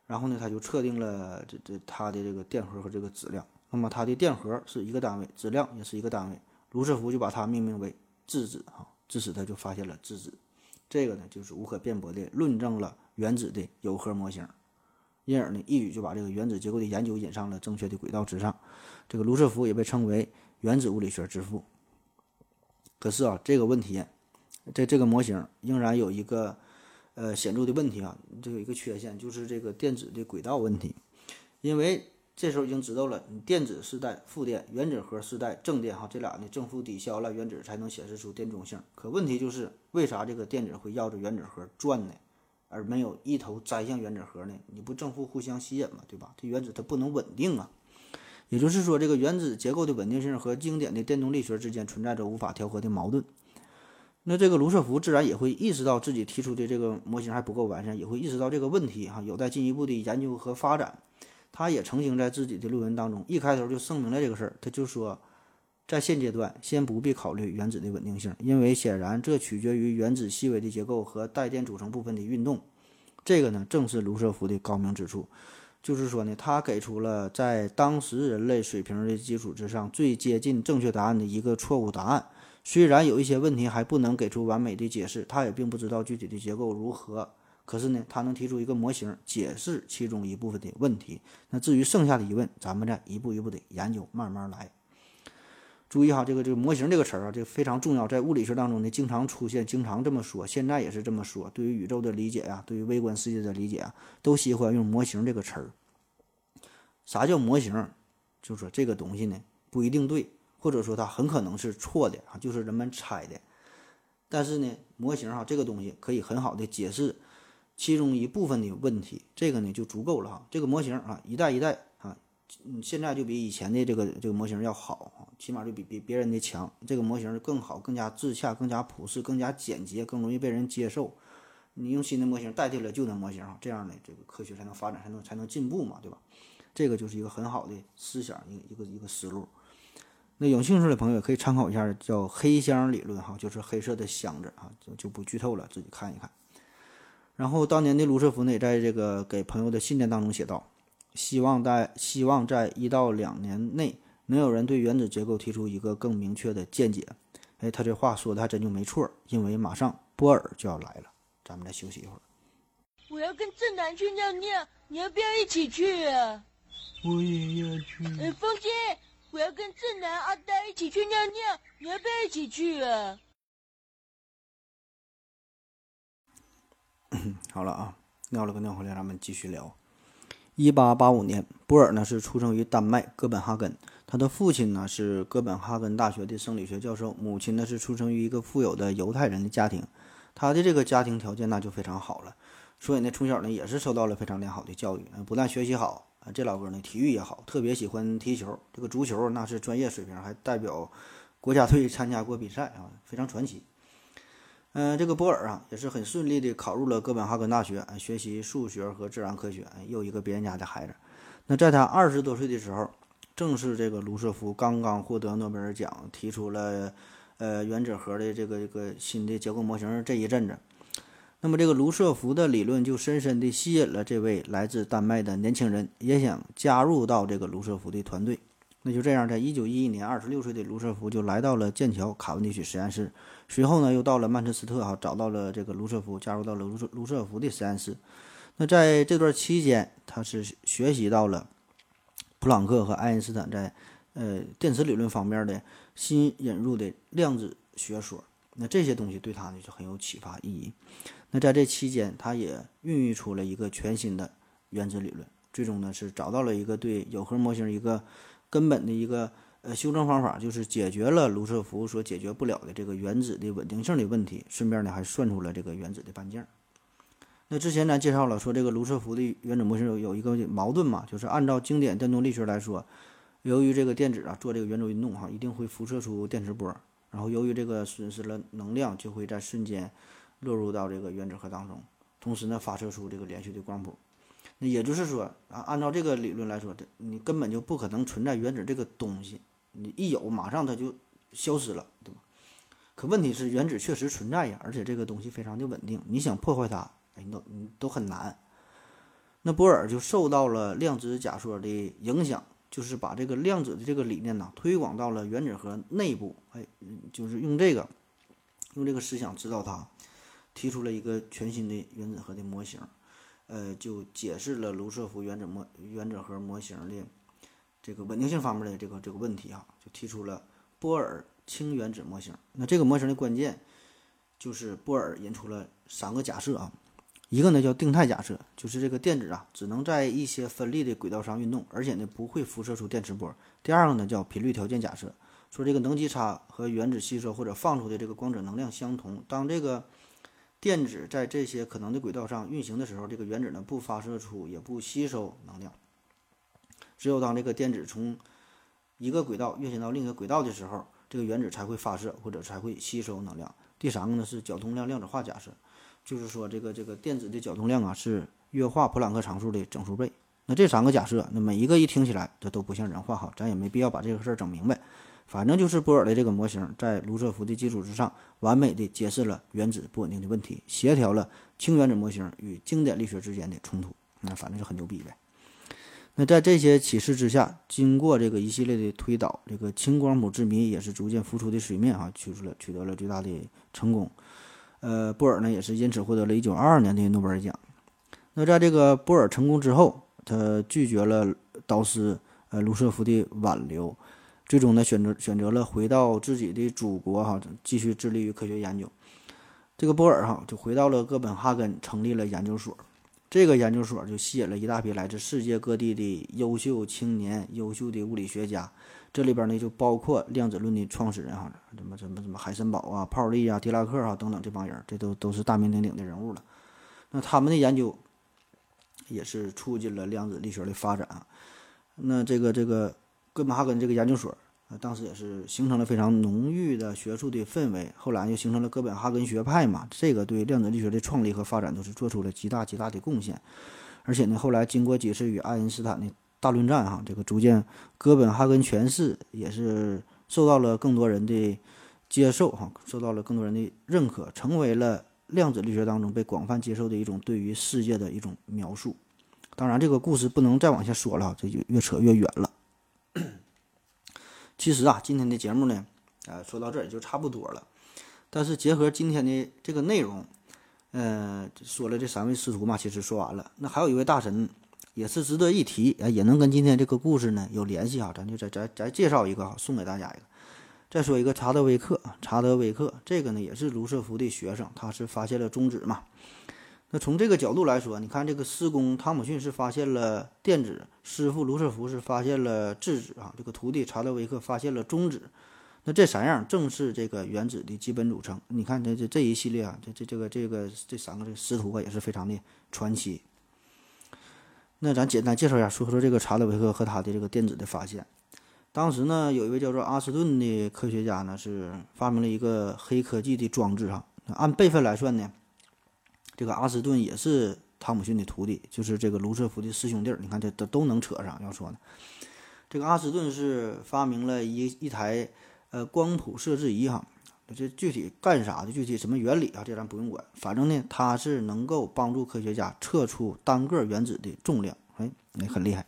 然后呢，他就测定了这这它的这个电荷和这个质量。那么它的电荷是一个单位，质量也是一个单位。卢瑟福就把它命名为质子啊，自此他就发现了质子。这个呢，就是无可辩驳的论证了原子的有核模型，因而呢，一语就把这个原子结构的研究引上了正确的轨道之上。这个卢瑟福也被称为原子物理学之父。可是啊，这个问题，在这个模型仍然有一个呃显著的问题啊，这有一个缺陷，就是这个电子的轨道问题。因为这时候已经知道了，你电子是带负电，原子核是带正电哈，这俩呢正负抵消了，原子才能显示出电中性。可问题就是为啥这个电子会绕着原子核转呢？而没有一头栽向原子核呢？你不正负互相吸引嘛，对吧？这原子它不能稳定啊。也就是说，这个原子结构的稳定性和经典的电动力学之间存在着无法调和的矛盾。那这个卢瑟福自然也会意识到自己提出的这个模型还不够完善，也会意识到这个问题哈，有待进一步的研究和发展。他也曾经在自己的论文当中一开头就声明了这个事儿，他就说，在现阶段先不必考虑原子的稳定性，因为显然这取决于原子细微的结构和带电组成部分的运动。这个呢，正是卢瑟福的高明之处，就是说呢，他给出了在当时人类水平的基础之上最接近正确答案的一个错误答案。虽然有一些问题还不能给出完美的解释，他也并不知道具体的结构如何。可是呢，他能提出一个模型解释其中一部分的问题。那至于剩下的疑问，咱们再一步一步的研究，慢慢来。注意哈，这个这个模型这个词儿啊，这个非常重要，在物理学当中呢经常出现，经常这么说，现在也是这么说。对于宇宙的理解呀，对于微观世界的理解啊，都喜欢用模型这个词儿。啥叫模型？就说这个东西呢不一定对。或者说它很可能是错的啊，就是人们猜的。但是呢，模型哈这个东西可以很好的解释其中一部分的问题，这个呢就足够了哈。这个模型啊，一代一代，嗯，现在就比以前的这个这个模型要好啊，起码就比比别人的强。这个模型更好，更加自洽，更加朴实，更加简洁，更容易被人接受。你用新的模型代替了旧的模型哈，这样呢，这个科学才能发展，才能才能进步嘛，对吧？这个就是一个很好的思想，一个一个一个思路。那有兴趣的朋友可以参考一下，叫黑箱理论哈，就是黑色的箱子啊，就就不剧透了，自己看一看。然后当年的卢瑟福呢，也在这个给朋友的信件当中写道：希望在希望在一到两年内，能有人对原子结构提出一个更明确的见解。哎，他这话说的还真就没错，因为马上波尔就要来了，咱们再休息一会儿。我要跟正南去尿尿，你要不要一起去啊？我也要去。哎，风姐。我要跟正南、阿呆一起去尿尿，你要不要一起去啊？好了啊，尿了个尿回来，咱们继续聊。一八八五年，波尔呢是出生于丹麦哥本哈根，他的父亲呢是哥本哈根大学的生理学教授，母亲呢是出生于一个富有的犹太人的家庭，他的这个家庭条件那就非常好了，所以呢从小呢也是受到了非常良好的教育，不但学习好。啊，这老哥呢，体育也好，特别喜欢踢球。这个足球那是专业水平，还代表国家队参加过比赛啊，非常传奇。嗯，这个波尔啊，也是很顺利的考入了哥本哈根大学，学习数学和自然科学。又一个别人家的孩子。那在他二十多岁的时候，正是这个卢瑟福刚刚获得诺贝尔奖，提出了呃原子核的这个这个新的结构模型这一阵子。那么这个卢瑟福的理论就深深地吸引了这位来自丹麦的年轻人，也想加入到这个卢瑟福的团队。那就这样，在一九一一年，二十六岁的卢瑟福就来到了剑桥卡文迪许实验室，随后呢又到了曼彻斯特，哈，找到了这个卢瑟福，加入到了卢卢瑟福的实验室。那在这段期间，他是学习到了普朗克和爱因斯坦在呃电磁理论方面的新引入的量子学说。那这些东西对他呢就很有启发意义。那在这期间，他也孕育出了一个全新的原子理论，最终呢是找到了一个对有核模型一个根本的一个呃修正方法，就是解决了卢瑟福所解决不了的这个原子的稳定性的问题，顺便呢还算出了这个原子的半径。那之前咱介绍了说这个卢瑟福的原子模型有有一个矛盾嘛，就是按照经典电动力学来说，由于这个电子啊做这个圆周运动哈，一定会辐射出电磁波，然后由于这个损失了能量，就会在瞬间。落入到这个原子核当中，同时呢发射出这个连续的光谱。也就是说啊，按照这个理论来说，这你根本就不可能存在原子这个东西，你一有马上它就消失了，对吧？可问题是原子确实存在呀，而且这个东西非常的稳定，你想破坏它，哎，都你都很难。那波尔就受到了量子假说的影响，就是把这个量子的这个理念呢推广到了原子核内部，哎，就是用这个用这个思想指导它。提出了一个全新的原子核的模型，呃，就解释了卢瑟福原子模原子核模型的这个稳定性方面的这个这个问题啊，就提出了波尔氢原子模型。那这个模型的关键就是波尔引出了三个假设啊，一个呢叫定态假设，就是这个电子啊只能在一些分立的轨道上运动，而且呢不会辐射出电磁波。第二个呢叫频率条件假设，说这个能级差和原子吸收或者放出的这个光子能量相同，当这个电子在这些可能的轨道上运行的时候，这个原子呢不发射出也不吸收能量。只有当这个电子从一个轨道运行到另一个轨道的时候，这个原子才会发射或者才会吸收能量。第三个呢是角动量量子化假设。就是说，这个这个电子的角动量啊，是约化普朗克常数的整数倍。那这三个假设，那每一个一听起来，这都不像人话哈，咱也没必要把这个事儿整明白。反正就是波尔的这个模型，在卢瑟福的基础之上，完美的揭示了原子不稳定的问题，协调了氢原子模型与经典力学之间的冲突。那反正就很牛逼呗。那在这些启示之下，经过这个一系列的推导，这个氢光谱之谜也是逐渐浮出的水面哈，取出了取得了巨大的成功。呃，波尔呢也是因此获得了一九二二年的诺贝尔奖。那在这个波尔成功之后，他拒绝了导师呃卢瑟福的挽留，最终呢选择选择了回到自己的祖国哈，继续致力于科学研究。这个波尔哈就回到了哥本哈根，成立了研究所。这个研究所就吸引了一大批来自世界各地的优秀青年、优秀的物理学家。这里边呢就包括量子论的创始人哈，什么什么什么海森堡啊、泡利啊、狄拉克啊等等这帮人，这都都是大名鼎鼎的人物了。那他们的研究也是促进了量子力学的发展。那这个这个哥本哈根这个研究所啊，当时也是形成了非常浓郁的学术的氛围。后来又形成了哥本哈根学派嘛，这个对量子力学的创立和发展都是做出了极大极大的贡献。而且呢，后来经过几次与爱因斯坦的大论战哈，这个逐渐哥本哈根诠释也是受到了更多人的接受哈，受到了更多人的认可，成为了量子力学当中被广泛接受的一种对于世界的一种描述。当然，这个故事不能再往下说了，这就越扯越远了。其实啊，今天的节目呢，呃，说到这儿也就差不多了。但是结合今天的这个内容，呃，说了这三位师徒嘛，其实说完了。那还有一位大神。也是值得一提，啊，也能跟今天这个故事呢有联系哈，咱就再再再介绍一个哈，送给大家一个。再说一个查德威克，查德威克这个呢也是卢瑟福的学生，他是发现了中子嘛。那从这个角度来说，你看这个施工汤姆逊是发现了电子，师傅卢瑟福是发现了质子啊，这个徒弟查德威克发现了中子。那这三样正是这个原子的基本组成。你看这这这一系列啊，这这这个这个这三个这师徒啊也是非常的传奇。那咱简单介绍一下，说说这个查德维克和他的这个电子的发现。当时呢，有一位叫做阿斯顿的科学家呢，是发明了一个黑科技的装置哈。按辈分来算呢，这个阿斯顿也是汤姆逊的徒弟，就是这个卢瑟福的师兄弟儿。你看这都都能扯上。要说呢，这个阿斯顿是发明了一一台呃光谱设置仪哈。这具体干啥的？具体什么原理啊？这咱不用管。反正呢，它是能够帮助科学家测出单个原子的重量。哎，那很厉害。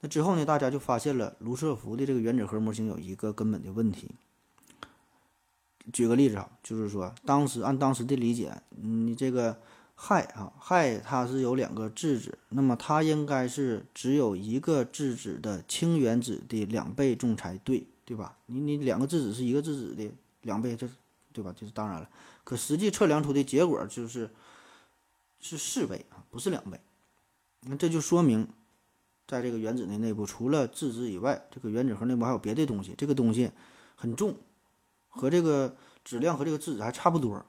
那之后呢，大家就发现了卢瑟福的这个原子核模型有一个根本的问题。举个例子啊，就是说，当时按当时的理解，你这个氦啊，氦它是有两个质子，那么它应该是只有一个质子的氢原子的两倍重才对，对吧？你你两个质子是一个质子的。两倍，这对吧？就是当然了。可实际测量出的结果就是是四倍啊，不是两倍。那这就说明，在这个原子的内部，除了质子以外，这个原子核内部还有别的东西。这个东西很重，和这个质量和这个质子还差不多。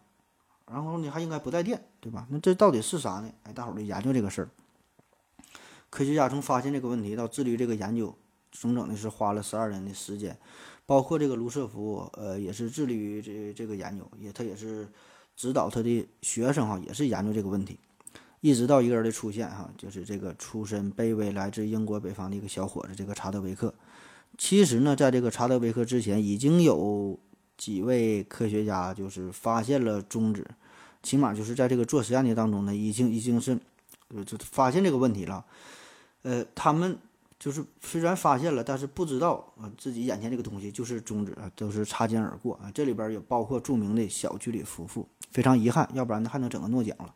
然后呢，还应该不带电，对吧？那这到底是啥呢？哎，大伙儿就研究这个事儿。科学家从发现这个问题到致力于这个研究，整整的是花了十二年的时间。包括这个卢瑟福，呃，也是致力于这这个研究，也他也是指导他的学生哈，也是研究这个问题，一直到一个人的出现哈，就是这个出身卑微、来自英国北方的一个小伙子，这个查德维克。其实呢，在这个查德维克之前，已经有几位科学家就是发现了中子，起码就是在这个做实验的当中呢，已经已经是就发现这个问题了，呃，他们。就是虽然发现了，但是不知道啊，自己眼前这个东西就是中子啊，都是擦肩而过啊。这里边也包括著名的小居里夫妇，非常遗憾，要不然呢还能整个诺奖了。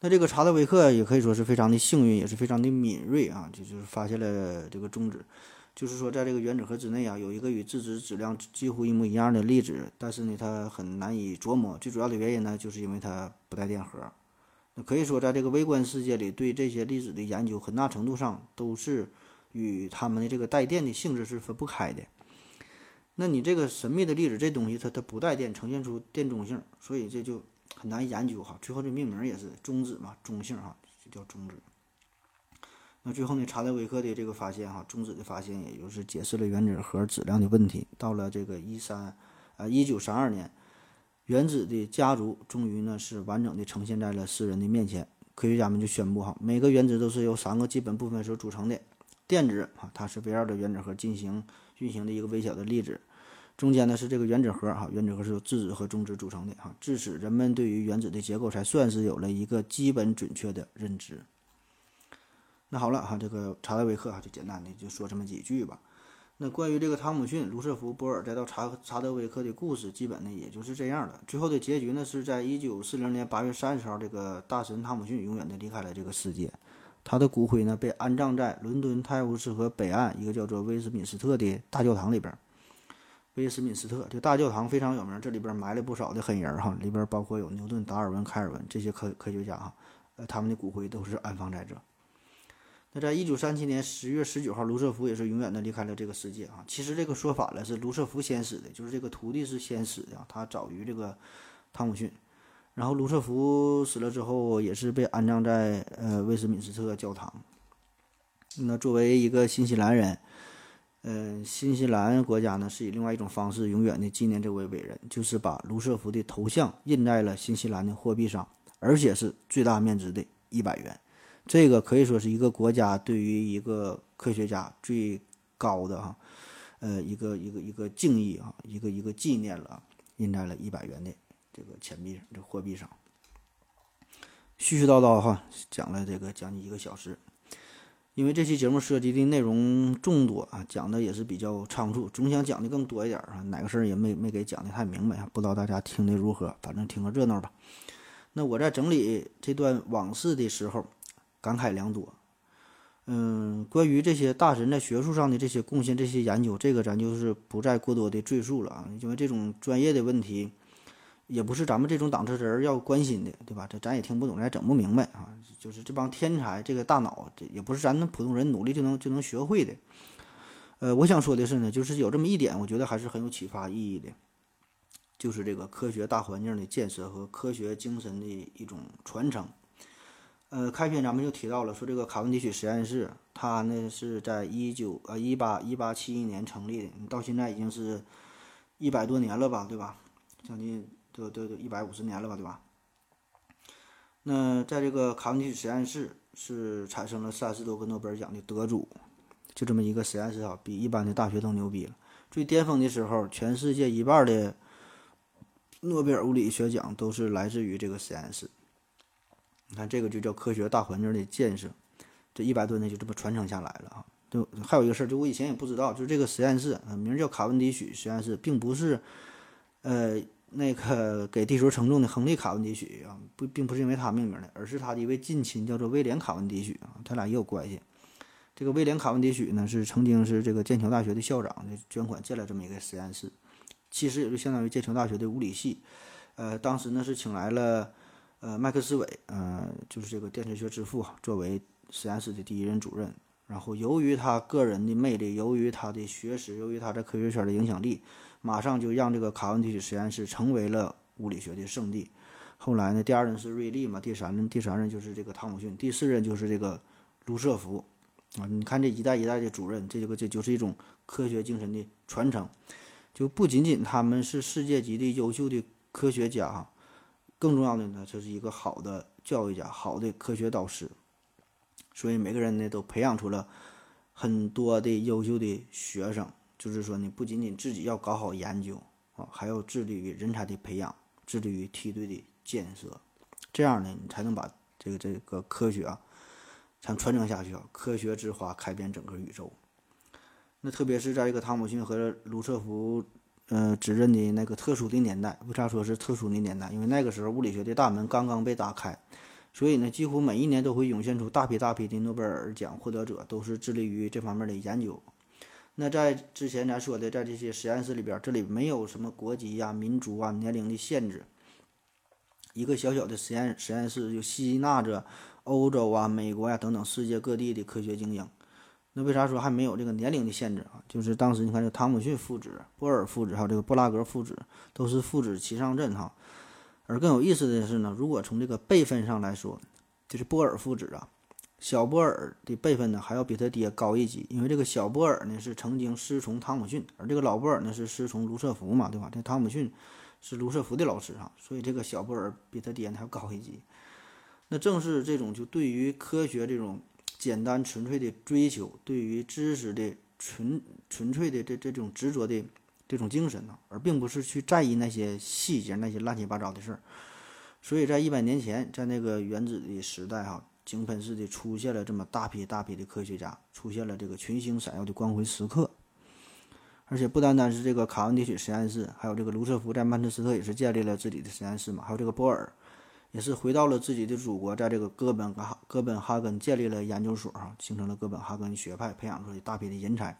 那这个查德维克也可以说是非常的幸运，也是非常的敏锐啊，就就是发现了这个中子，就是说在这个原子核之内啊，有一个与质子质量几乎一模一样的粒子，但是呢它很难以琢磨。最主要的原因呢，就是因为它不带电荷。那可以说，在这个微观世界里，对这些粒子的研究，很大程度上都是与它们的这个带电的性质是分不开的。那你这个神秘的粒子，这东西它它不带电，呈现出电中性，所以这就很难研究哈。最后这命名也是中子嘛，中性哈，就叫中子。那最后呢，查德维克的这个发现哈，中子的发现，也就是解释了原子核质量的问题。到了这个一三啊一九三二年。原子的家族终于呢是完整的呈现在了世人的面前。科学家们就宣布哈，每个原子都是由三个基本部分所组成的。电子啊，它是围绕着原子核进行运行的一个微小的粒子。中间呢是这个原子核哈，原子核是由质子和中子组成的哈。至此，人们对于原子的结构才算是有了一个基本准确的认知。那好了哈，这个查德维克哈就简单的就说这么几句吧。那关于这个汤姆逊、卢瑟福、波尔再到查查德维克的故事，基本呢也就是这样的。最后的结局呢，是在一九四零年八月三十号，这个大神汤姆逊永远的离开了这个世界。他的骨灰呢被安葬在伦敦泰晤士河北岸一个叫做威斯敏斯特的大教堂里边。威斯敏斯特这大教堂非常有名，这里边埋了不少的狠人哈，里边包括有牛顿、达尔文、开尔文这些科科学家哈，呃，他们的骨灰都是安放在这。那在一九三七年十月十九号，卢瑟福也是永远的离开了这个世界啊。其实这个说法呢是卢瑟福先死的，就是这个徒弟是先死的，他早于这个汤姆逊。然后卢瑟福死了之后，也是被安葬在呃威斯敏斯特教堂。那作为一个新西兰人，呃，新西兰国家呢是以另外一种方式永远的纪念这位伟人，就是把卢瑟福的头像印在了新西兰的货币上，而且是最大面值的一百元。这个可以说是一个国家对于一个科学家最高的哈，呃，一个一个一个敬意啊，一个一个纪念了，印在了一百元的这个钱币上，这货币上。絮絮叨叨哈，讲了这个将近一个小时，因为这期节目涉及的内容众多啊，讲的也是比较仓促，总想讲的更多一点啊，哪个事儿也没没给讲的太明白啊，不知道大家听的如何，反正听个热闹吧。那我在整理这段往事的时候。感慨良多，嗯，关于这些大神在学术上的这些贡献、这些研究，这个咱就是不再过多的赘述了啊，因为这种专业的问题，也不是咱们这种档次人要关心的，对吧？这咱也听不懂，咱也整不明白啊。就是这帮天才，这个大脑，这也不是咱们普通人努力就能就能学会的。呃，我想说的是呢，就是有这么一点，我觉得还是很有启发意义的，就是这个科学大环境的建设和科学精神的一种传承。呃，开篇咱们就提到了，说这个卡文迪许实验室，它呢是在一九呃一八一八七一年成立的，到现在已经是一百多年了吧，对吧？将近都都都一百五十年了吧，对吧？那在这个卡文迪许实验室是产生了三十多个诺贝尔奖的得主，就这么一个实验室啊，比一般的大学都牛逼了。最巅峰的时候，全世界一半的诺贝尔物理学奖都是来自于这个实验室。你看，这个就叫科学大环境的建设，这一百多年就这么传承下来了啊！就还有一个事儿，就我以前也不知道，就是这个实验室啊，名叫卡文迪许实验室，并不是，呃，那个给地球称重的亨利卡文迪许啊，不，并不是因为他命名的，而是他的一位近亲叫做威廉卡文迪许啊，他俩也有关系。这个威廉卡文迪许呢，是曾经是这个剑桥大学的校长，就捐款建了这么一个实验室，其实也就相当于剑桥大学的物理系。呃，当时呢是请来了。呃，麦克斯韦，呃，就是这个电磁学之父，作为实验室的第一任主任。然后，由于他个人的魅力，由于他的学识，由于他在科学圈的影响力，马上就让这个卡文迪许实验室成为了物理学的圣地。后来呢，第二任是瑞利嘛，第三任第三任就是这个汤姆逊，第四任就是这个卢瑟福。啊，你看这一代一代的主任，这个这就是一种科学精神的传承。就不仅仅他们是世界级的优秀的科学家哈。更重要的呢，这是一个好的教育家，好的科学导师。所以每个人呢，都培养出了很多的优秀的学生。就是说呢，不仅仅自己要搞好研究啊，还要致力于人才的培养，致力于梯队的建设。这样呢，你才能把这个这个科学啊，才能传承下去啊。科学之花开遍整个宇宙。那特别是在这个汤姆逊和卢瑟福。呃，指认的那个特殊的年代，为啥说是特殊的年代？因为那个时候物理学的大门刚刚被打开，所以呢，几乎每一年都会涌现出大批大批的诺贝尔奖获得者，都是致力于这方面的研究。那在之前咱说的，在这些实验室里边，这里没有什么国籍呀、民族啊、年龄的限制，一个小小的实验实验室就吸纳着欧洲啊、美国呀、等等世界各地的科学精英。那为啥说还没有这个年龄的限制啊？就是当时你看，这汤姆逊父子、波尔父子还有这个布拉格父子都是父子齐上阵哈。而更有意思的是呢，如果从这个辈分上来说，就是波尔父子啊，小波尔的辈分呢还要比他爹高一级，因为这个小波尔呢是曾经师从汤姆逊，而这个老波尔呢是师从卢瑟福嘛，对吧？这汤姆逊是卢瑟福的老师哈，所以这个小波尔比他爹还要高一级。那正是这种就对于科学这种。简单纯粹的追求，对于知识的纯纯粹的这这种执着的这种精神呢，而并不是去在意那些细节、那些乱七八糟的事儿。所以在一百年前，在那个原子的时代，哈，井喷式的出现了这么大批大批的科学家，出现了这个群星闪耀的光辉时刻。而且不单单是这个卡文迪许实验室，还有这个卢瑟福在曼彻斯特也是建立了自己的实验室嘛，还有这个波尔。也是回到了自己的祖国，在这个哥本哈哥本哈根建立了研究所，哈，形成了哥本哈根学派，培养出来大批的人才，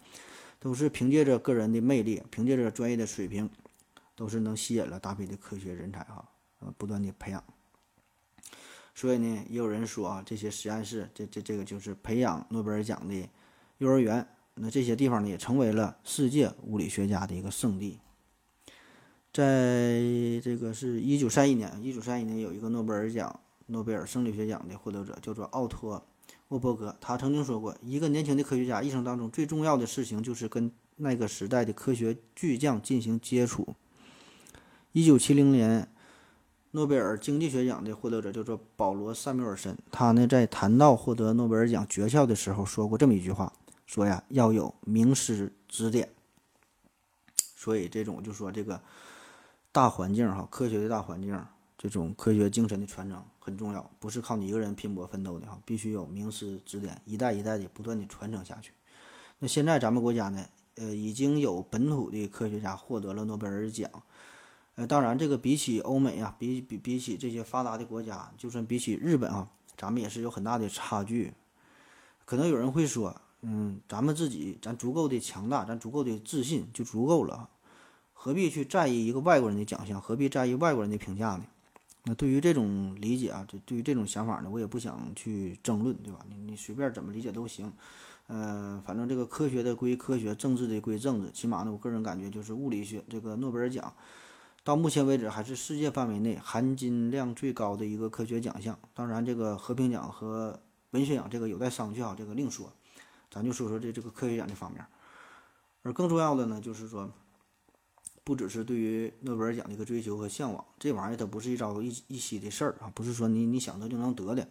都是凭借着个人的魅力，凭借着专业的水平，都是能吸引了大批的科学人才，哈，呃，不断的培养。所以呢，也有人说啊，这些实验室，这这这个就是培养诺贝尔奖的幼儿园，那这些地方呢，也成为了世界物理学家的一个圣地。在这个是一九三一年，一九三一年有一个诺贝尔奖，诺贝尔生理学奖的获得者叫做奥托·沃伯格，他曾经说过，一个年轻的科学家一生当中最重要的事情就是跟那个时代的科学巨匠进行接触。一九七零年，诺贝尔经济学奖的获得者叫做保罗·萨缪尔森，他呢在谈到获得诺贝尔奖诀窍的时候说过这么一句话，说呀要有名师指点。所以这种就说这个。大环境哈，科学的大环境，这种科学精神的传承很重要，不是靠你一个人拼搏奋斗的哈，必须有名师指点，一代一代的不断的传承下去。那现在咱们国家呢，呃，已经有本土的科学家获得了诺贝尔奖，呃，当然这个比起欧美啊，比比比起这些发达的国家，就算比起日本啊，咱们也是有很大的差距。可能有人会说，嗯，咱们自己咱足够的强大，咱足够的自信就足够了。何必去在意一个外国人的奖项？何必在意外国人的评价呢？那对于这种理解啊，这对于这种想法呢，我也不想去争论，对吧？你你随便怎么理解都行。呃，反正这个科学的归科学，政治的归政治。起码呢，我个人感觉就是物理学这个诺贝尔奖，到目前为止还是世界范围内含金量最高的一个科学奖项。当然，这个和平奖和文学奖这个有待商榷啊，这个另说。咱就说说这这个科学奖这方面。而更重要的呢，就是说。不只是对于诺贝尔奖的一个追求和向往，这玩意儿它不是一朝一一夕的事儿啊，不是说你你想得就能得的。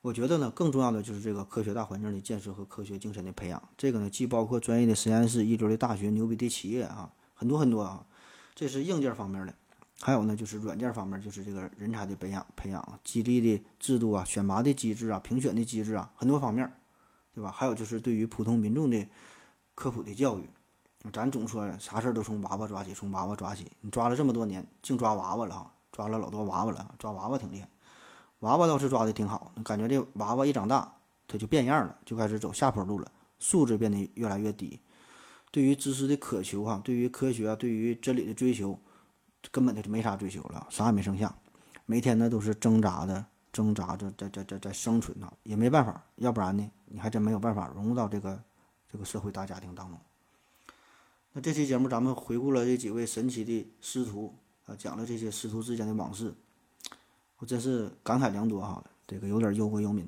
我觉得呢，更重要的就是这个科学大环境的建设和科学精神的培养。这个呢，既包括专业的实验室、一流的大学、牛逼的企业啊，很多很多啊，这是硬件方面的。还有呢，就是软件方面，就是这个人才的培养、培养、激励的制度啊、选拔的机制啊、评选的机制啊，很多方面，对吧？还有就是对于普通民众的科普的教育。咱总说啥事儿都从娃娃抓起，从娃娃抓起。你抓了这么多年，净抓娃娃了哈，抓了老多娃娃了，抓娃娃挺厉害。娃娃倒是抓的挺好，感觉这娃娃一长大，他就变样了，就开始走下坡路了，素质变得越来越低。对于知识的渴求哈，对于科学，对于真理的追求，根本就没啥追求了，啥也没剩下。每天呢都是挣扎的，挣扎着在在在在生存呢，也没办法，要不然呢，你还真没有办法融入到这个这个社会大家庭当中。那这期节目咱们回顾了这几位神奇的师徒啊，讲了这些师徒之间的往事，我真是感慨良多哈。这个有点忧国忧民，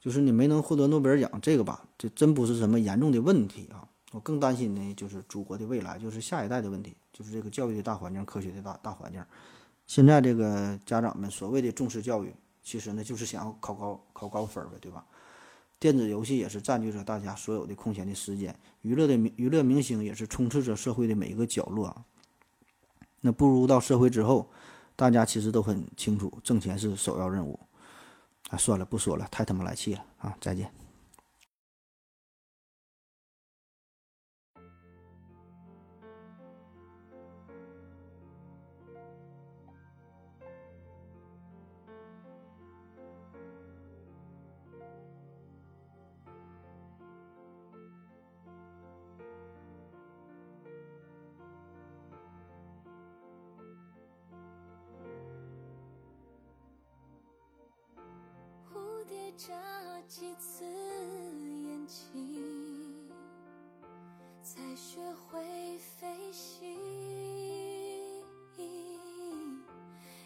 就是你没能获得诺贝尔奖这个吧，这真不是什么严重的问题啊。我更担心呢，就是祖国的未来，就是下一代的问题，就是这个教育的大环境、科学的大大环境。现在这个家长们所谓的重视教育，其实呢就是想要考高考高分呗，对吧？电子游戏也是占据着大家所有的空闲的时间，娱乐的娱乐明星也是充斥着社会的每一个角落啊。那步入到社会之后，大家其实都很清楚，挣钱是首要任务。啊，算了，不说了，太他妈来气了啊！再见。眨几次眼睛才学会飞行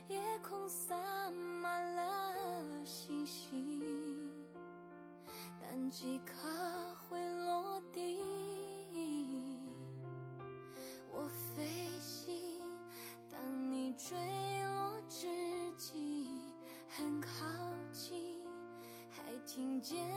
夜空洒满了星星但几颗见。